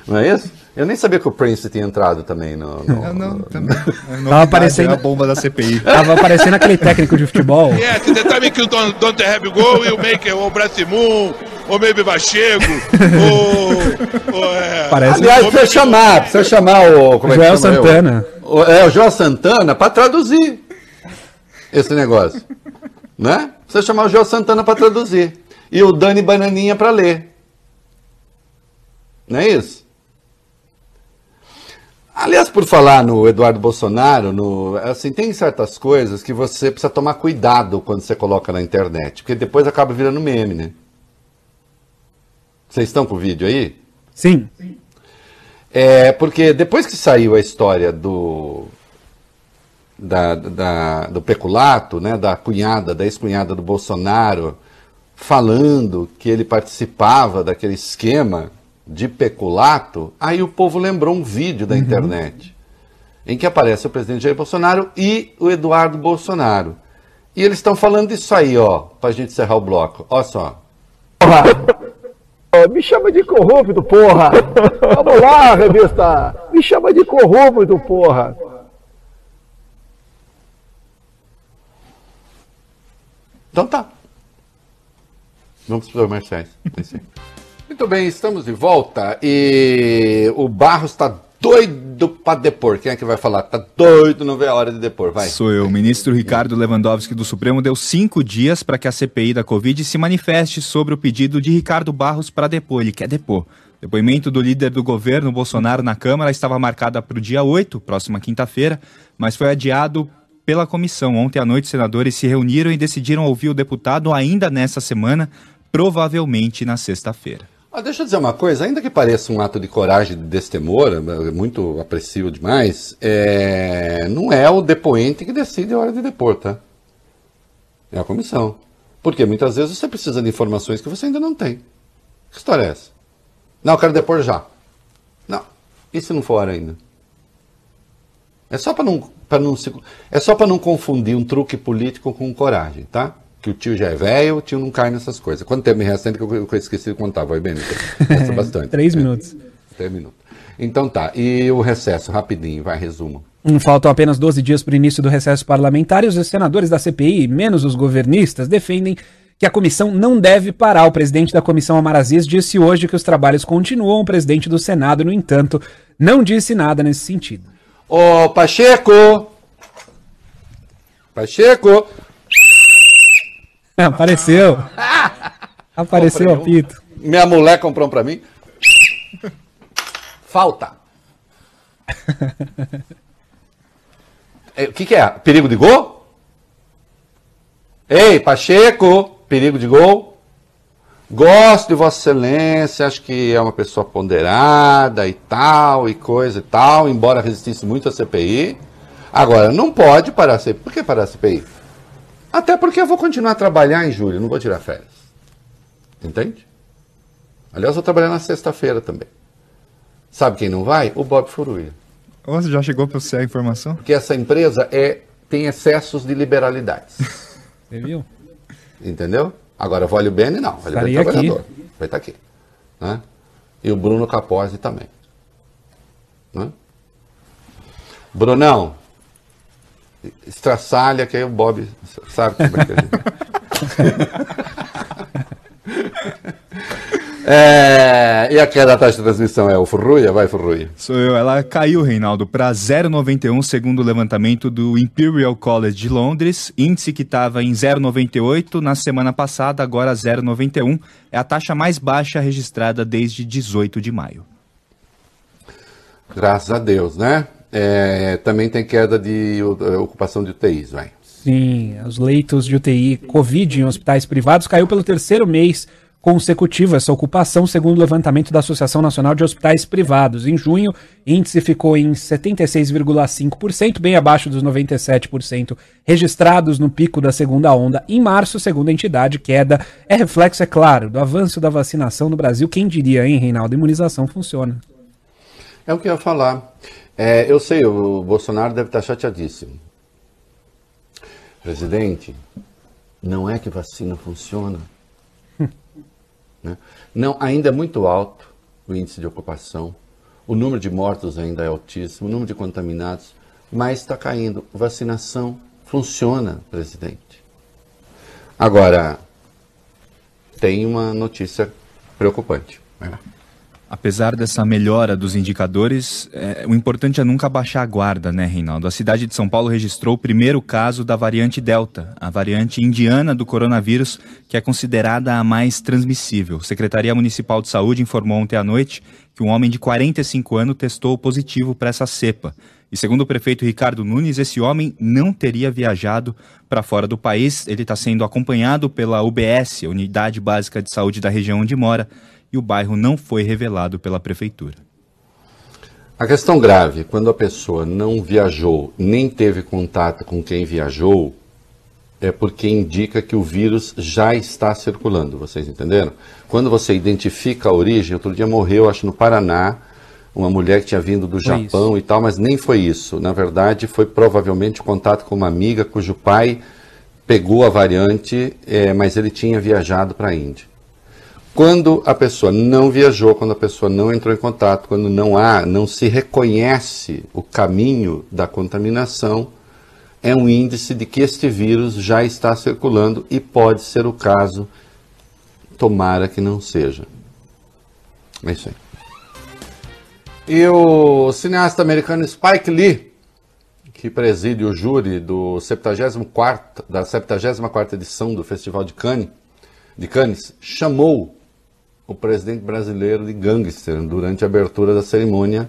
Não é isso? Eu nem sabia que o Prince tinha entrado também no. no- Não, não, também. Tava aparecendo- a bomba da CPI. Tava parecendo aquele técnico de futebol. Yes, the time you don't, don't have goal, you make o Brasimum, ou maybe Bachego, ou, ou é, Parece Aliás, precisa chamar, precisa chamar o. Como é Joel? Santana. O, é, o Joel Santana para traduzir esse negócio. Né? Precisa chamar o Joel Santana para traduzir. E o Dani Bananinha para ler. Não é isso? Aliás, por falar no Eduardo Bolsonaro, no, assim, tem certas coisas que você precisa tomar cuidado quando você coloca na internet, porque depois acaba virando meme, né? Vocês estão com o vídeo aí? Sim. É, porque depois que saiu a história do da, da- do peculato, né, da cunhada, da ex-cunhada do Bolsonaro, falando que ele participava daquele esquema de peculato, aí o povo lembrou um vídeo da internet em que aparece o presidente Jair Bolsonaro e o Eduardo Bolsonaro. E eles estão falando isso aí, ó, pra gente encerrar o bloco. Ó só. Me chama de corrupto, porra! Vamos lá, revista! Me chama de corrupto, porra! Então tá. Vamos para os comerciais. Isso aí. Muito bem, estamos de volta e o Barros está doido para depor. Quem é que vai falar? Tá doido, não vê a hora de depor. Vai. Sou eu. O ministro Ricardo Lewandowski do Supremo deu cinco dias para que a CPI da Covid se manifeste sobre o pedido de Ricardo Barros para depor. Ele quer depor. Depoimento do líder do governo, Bolsonaro, na Câmara estava marcada para o dia 8, próxima quinta-feira, mas foi adiado pela comissão. Ontem à noite, senadores se reuniram e decidiram ouvir o deputado ainda nessa semana, provavelmente na sexta-feira. Ah, deixa eu dizer uma coisa, ainda que pareça um ato de coragem de destemor, é muito apressível demais, é, não é o depoente que decide a hora de depor, tá? É a comissão. Porque muitas vezes você precisa de informações que você ainda não tem. Que história é essa? Não, eu quero depor já. Não, e se não for hora ainda? É só para não, não se, é só não confundir um truque político com coragem, tá? Que o tio já é velho, o tio não cai nessas coisas. Quanto tempo me resta que eu, que eu esqueci de contar, vai bem? Resta bastante. Três minutos. Três minutos. Então tá, e o recesso, rapidinho, vai, resumo. Hum, Faltam apenas 12 dias para o início do recesso parlamentar e os senadores da CPI, menos os governistas, defendem que a comissão não deve parar. O presidente da comissão, Amar Aziz, disse hoje que os trabalhos continuam. O presidente do Senado, no entanto, não disse nada nesse sentido. Ô, Pacheco! Pacheco! Apareceu. Apareceu o apito. Minha mulher comprou um pra mim. Falta. É, O que, que é? Perigo de gol? Ei, Pacheco, perigo de gol? Gosto de Vossa Excelência, acho que é uma pessoa ponderada e tal, e coisa e tal, embora resistisse muito à CPI. Agora, não pode parar a CPI. Por que parar a CPI? Até porque eu vou continuar a trabalhar em julho, não vou tirar férias. Entende? Aliás, eu vou trabalhar na sexta-feira também. Sabe quem não vai? O Bob Furuia. Você já chegou para você a informação? Porque essa empresa é, tem excessos de liberalidades. Você viu? Entendeu? Agora, o Vale Bene não. O Vale Bene é aqui. trabalhador. Vai estar aqui. Né? E o Bruno Capozzi também. Né? Brunão, estraçalha que aí o Bob sabe como é que é. é, e a queda da taxa de transmissão é o Furruia? Vai, Furruia. Sou eu. Ela caiu, Reinaldo, para 0,91 segundo o levantamento do Imperial College de Londres. Índice que estava em 0,98 na semana passada, agora 0,91. É a taxa mais baixa registrada desde 18 de maio. Graças a Deus, né? É, também tem queda de uh, ocupação de UTIs, vai. Sim, os leitos de UTI Covid em hospitais privados caiu pelo terceiro mês consecutivo essa ocupação, segundo o levantamento da Associação Nacional de Hospitais Privados. Em junho, índice ficou em 76,5%, bem abaixo dos 97% registrados no pico da segunda onda. Em março, segundo a entidade, queda é reflexo, é claro, do avanço da vacinação no Brasil. Quem diria, hein, Reinaldo? A imunização funciona. É o que eu ia falar. É, eu sei, o Bolsonaro deve estar chateadíssimo. Presidente, não é que vacina funciona. Né? Não, ainda é muito alto o índice de ocupação. O número de mortos ainda é altíssimo, o número de contaminados, mas está caindo. Vacinação funciona, presidente. Agora, tem uma notícia preocupante. Vai lá. Apesar dessa melhora dos indicadores, é, o importante é nunca baixar a guarda, né, Reinaldo? A cidade de São Paulo registrou o primeiro caso da variante Delta, a variante indiana do coronavírus, que é considerada a mais transmissível. A Secretaria Municipal de Saúde informou ontem à noite que um homem de 45 anos testou positivo para essa cepa. E segundo o prefeito Ricardo Nunes, esse homem não teria viajado para fora do país. Ele está sendo acompanhado pela UBS, Unidade Básica de Saúde da região onde mora, e o bairro não foi revelado pela prefeitura. A questão grave, quando a pessoa não viajou nem teve contato com quem viajou, é porque indica que o vírus já está circulando, vocês entenderam? Quando você identifica a origem, outro dia morreu, acho no Paraná, uma mulher que tinha vindo do Foi Japão e tal, mas nem foi isso. Na verdade, foi provavelmente contato com uma amiga cujo pai pegou a variante, eh, mas ele tinha viajado para a Índia. Quando a pessoa não viajou, quando a pessoa não entrou em contato, quando não há, não se reconhece o caminho da contaminação, é um índice de que este vírus já está circulando e pode ser o caso, tomara que não seja. É isso aí. E o cineasta americano Spike Lee, que preside o júri do 74 da 74ª edição do Festival de Cannes, de Cannes, chamou o presidente brasileiro de gangster durante a abertura da cerimônia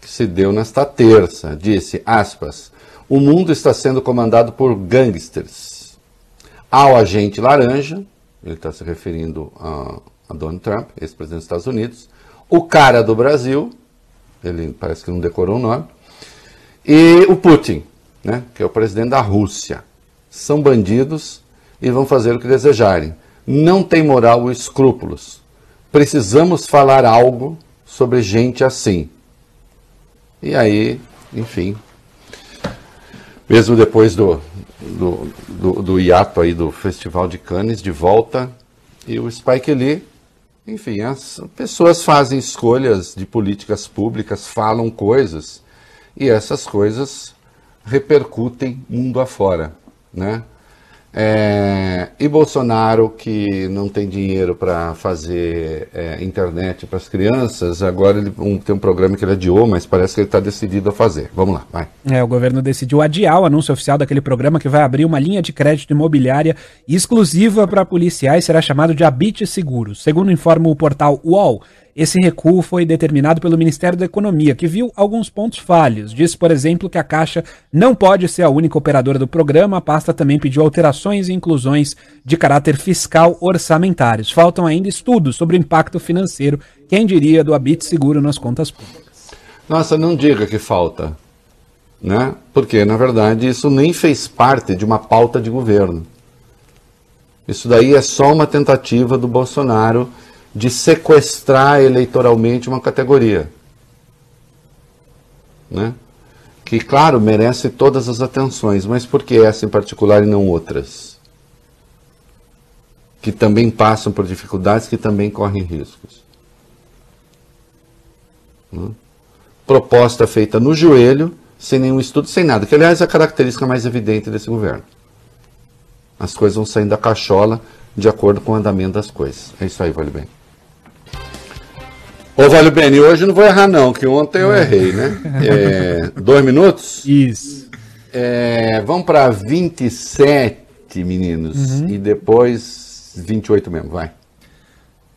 que se deu nesta terça. Disse, aspas, o mundo está sendo comandado por gangsters. Há o agente laranja, ele está se referindo a, a Donald Trump, ex-presidente dos Estados Unidos, o cara do Brasil, ele parece que não decorou o nome, e o Putin, né, que é o presidente da Rússia. São bandidos e vão fazer o que desejarem. Não tem moral ou escrúpulos. Precisamos falar algo sobre gente assim. E aí, enfim, mesmo depois do, do, do, do hiato aí do Festival de Cannes, de volta, e o Spike Lee, enfim, as pessoas fazem escolhas de políticas públicas, falam coisas, e essas coisas repercutem mundo afora, né? É, e Bolsonaro, que não tem dinheiro para fazer é, internet para as crianças, agora ele um- tem um programa que ele adiou, mas parece que ele está decidido a fazer. Vamos lá, vai. É, o governo decidiu adiar o anúncio oficial daquele programa que vai abrir uma linha de crédito imobiliária exclusiva para policiais, será chamado de Habite Seguro. Segundo informa o portal UOL, esse recuo foi determinado pelo Ministério da Economia, que viu alguns pontos falhos. Disse, por exemplo, que a Caixa não pode ser a única operadora do programa. A pasta também pediu alterações e inclusões de caráter fiscal orçamentários. Faltam ainda estudos sobre o impacto financeiro, quem diria, do Habite Seguro nas contas públicas. Nossa, não diga que falta, né? Porque, na verdade, isso nem fez parte de uma pauta de governo. Isso daí é só uma tentativa do Bolsonaro de sequestrar eleitoralmente uma categoria. né? que, claro, merece todas as atenções, mas por que essa em particular e não outras? Que também passam por dificuldades, que também correm riscos. Né? Proposta feita no joelho, sem nenhum estudo, sem nada, que aliás é a característica mais evidente desse governo. As coisas vão saindo da cachola de acordo com o andamento das coisas. É isso aí, Vale Bem. Ô, Vale Bem, hoje não vou errar não, que ontem eu errei, né? É, dois minutos? Isso. É, vamos para 27, meninos, e depois 28 mesmo, vai.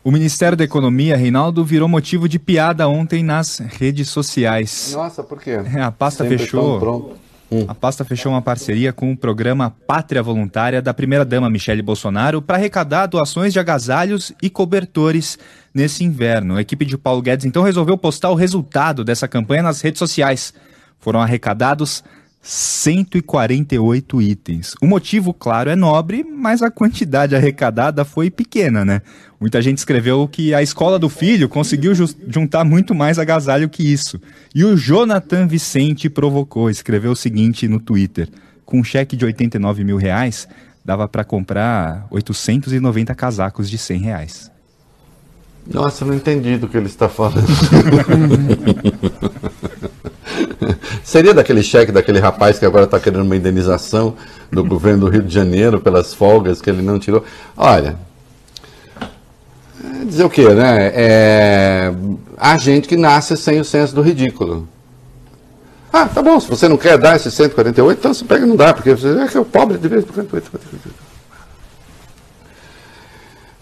O Ministério da Economia, Reinaldo, virou motivo de piada ontem nas redes sociais. Nossa, por quê? É, a pasta Sempre fechou. pronto. A pasta fechou uma parceria com o programa Pátria Voluntária da primeira-dama Michele Bolsonaro para arrecadar doações de agasalhos e cobertores nesse inverno. A equipe de Paulo Guedes então resolveu postar o resultado dessa campanha nas redes sociais. Foram arrecadados 148 itens. O motivo, claro, é nobre, mas a quantidade arrecadada foi pequena, né? Muita gente escreveu que a escola do filho conseguiu juntar muito mais agasalho que isso. E o Jonathan Vicente provocou, escreveu o seguinte no Twitter: com um cheque de 89 mil reais, dava para comprar 890 casacos de 100 reais. Nossa, não entendi do que ele está falando. Seria daquele cheque daquele rapaz que agora está querendo uma indenização do governo do Rio de Janeiro pelas folgas que ele não tirou? Olha, é dizer o quê, né? É, há gente que nasce sem o senso do ridículo. Ah, tá bom, se você não quer dar esses 148, então você pega e não dá, porque você é que é o pobre de vez.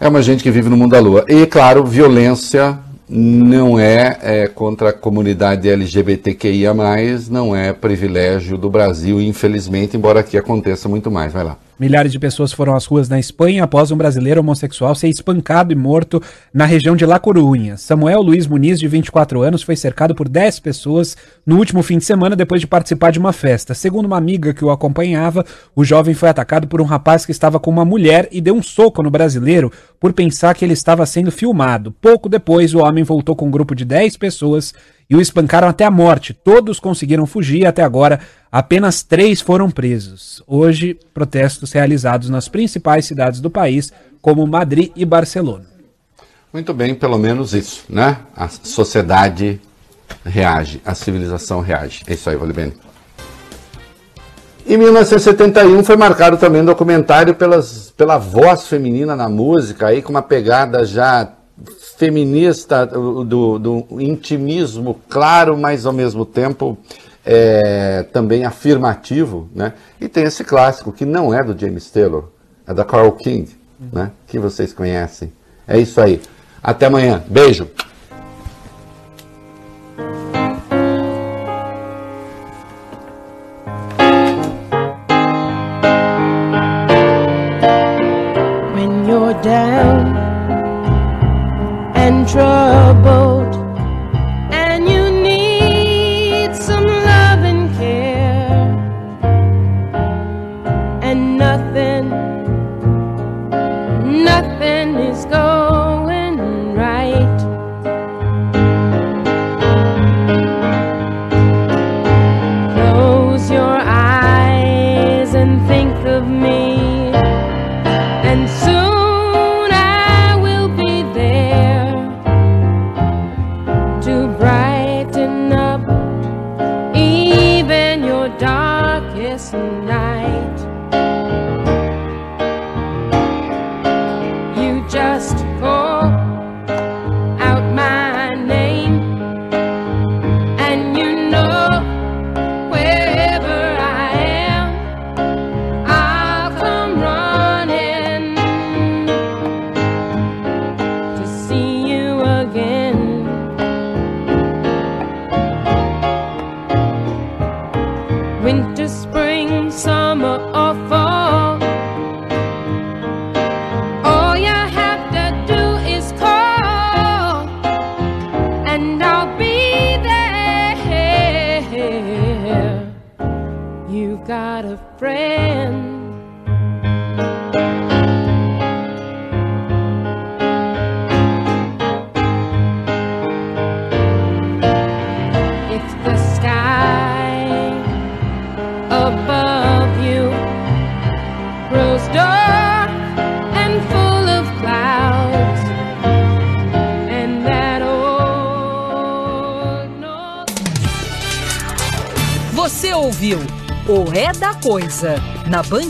É uma gente que vive no mundo da lua. E, claro, violência não é, é, contra a comunidade LGBTQIA, não é privilégio do Brasil, infelizmente, embora aqui aconteça muito mais. Vai lá. Milhares de pessoas foram às ruas na Espanha após um brasileiro homossexual ser espancado e morto na região de La Coruña. Samuel Luiz Muniz, de 24 anos, foi cercado por 10 pessoas no último fim de semana depois de participar de uma festa. Segundo uma amiga que o acompanhava, o jovem foi atacado por um rapaz que estava com uma mulher e deu um soco no brasileiro por pensar que ele estava sendo filmado. Pouco depois, o homem voltou com um grupo de 10 pessoas e o espancaram até a morte. Todos conseguiram fugir até agora apenas três foram presos. Hoje, protestos realizados nas principais cidades do país, como Madrid e Barcelona. Muito bem, pelo menos isso, né? A sociedade reage, a civilização reage. É isso aí, Valibene. Em 1971 foi marcado também um documentário pelas, pela voz feminina na música, aí com uma pegada já feminista, do, do, intimismo claro, mas ao mesmo tempo é, também afirmativo, né? E tem esse clássico que não é do James Taylor, é da Carole King, né? Que vocês conhecem. É isso aí. Até amanhã. Beijo.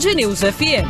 Band News FM.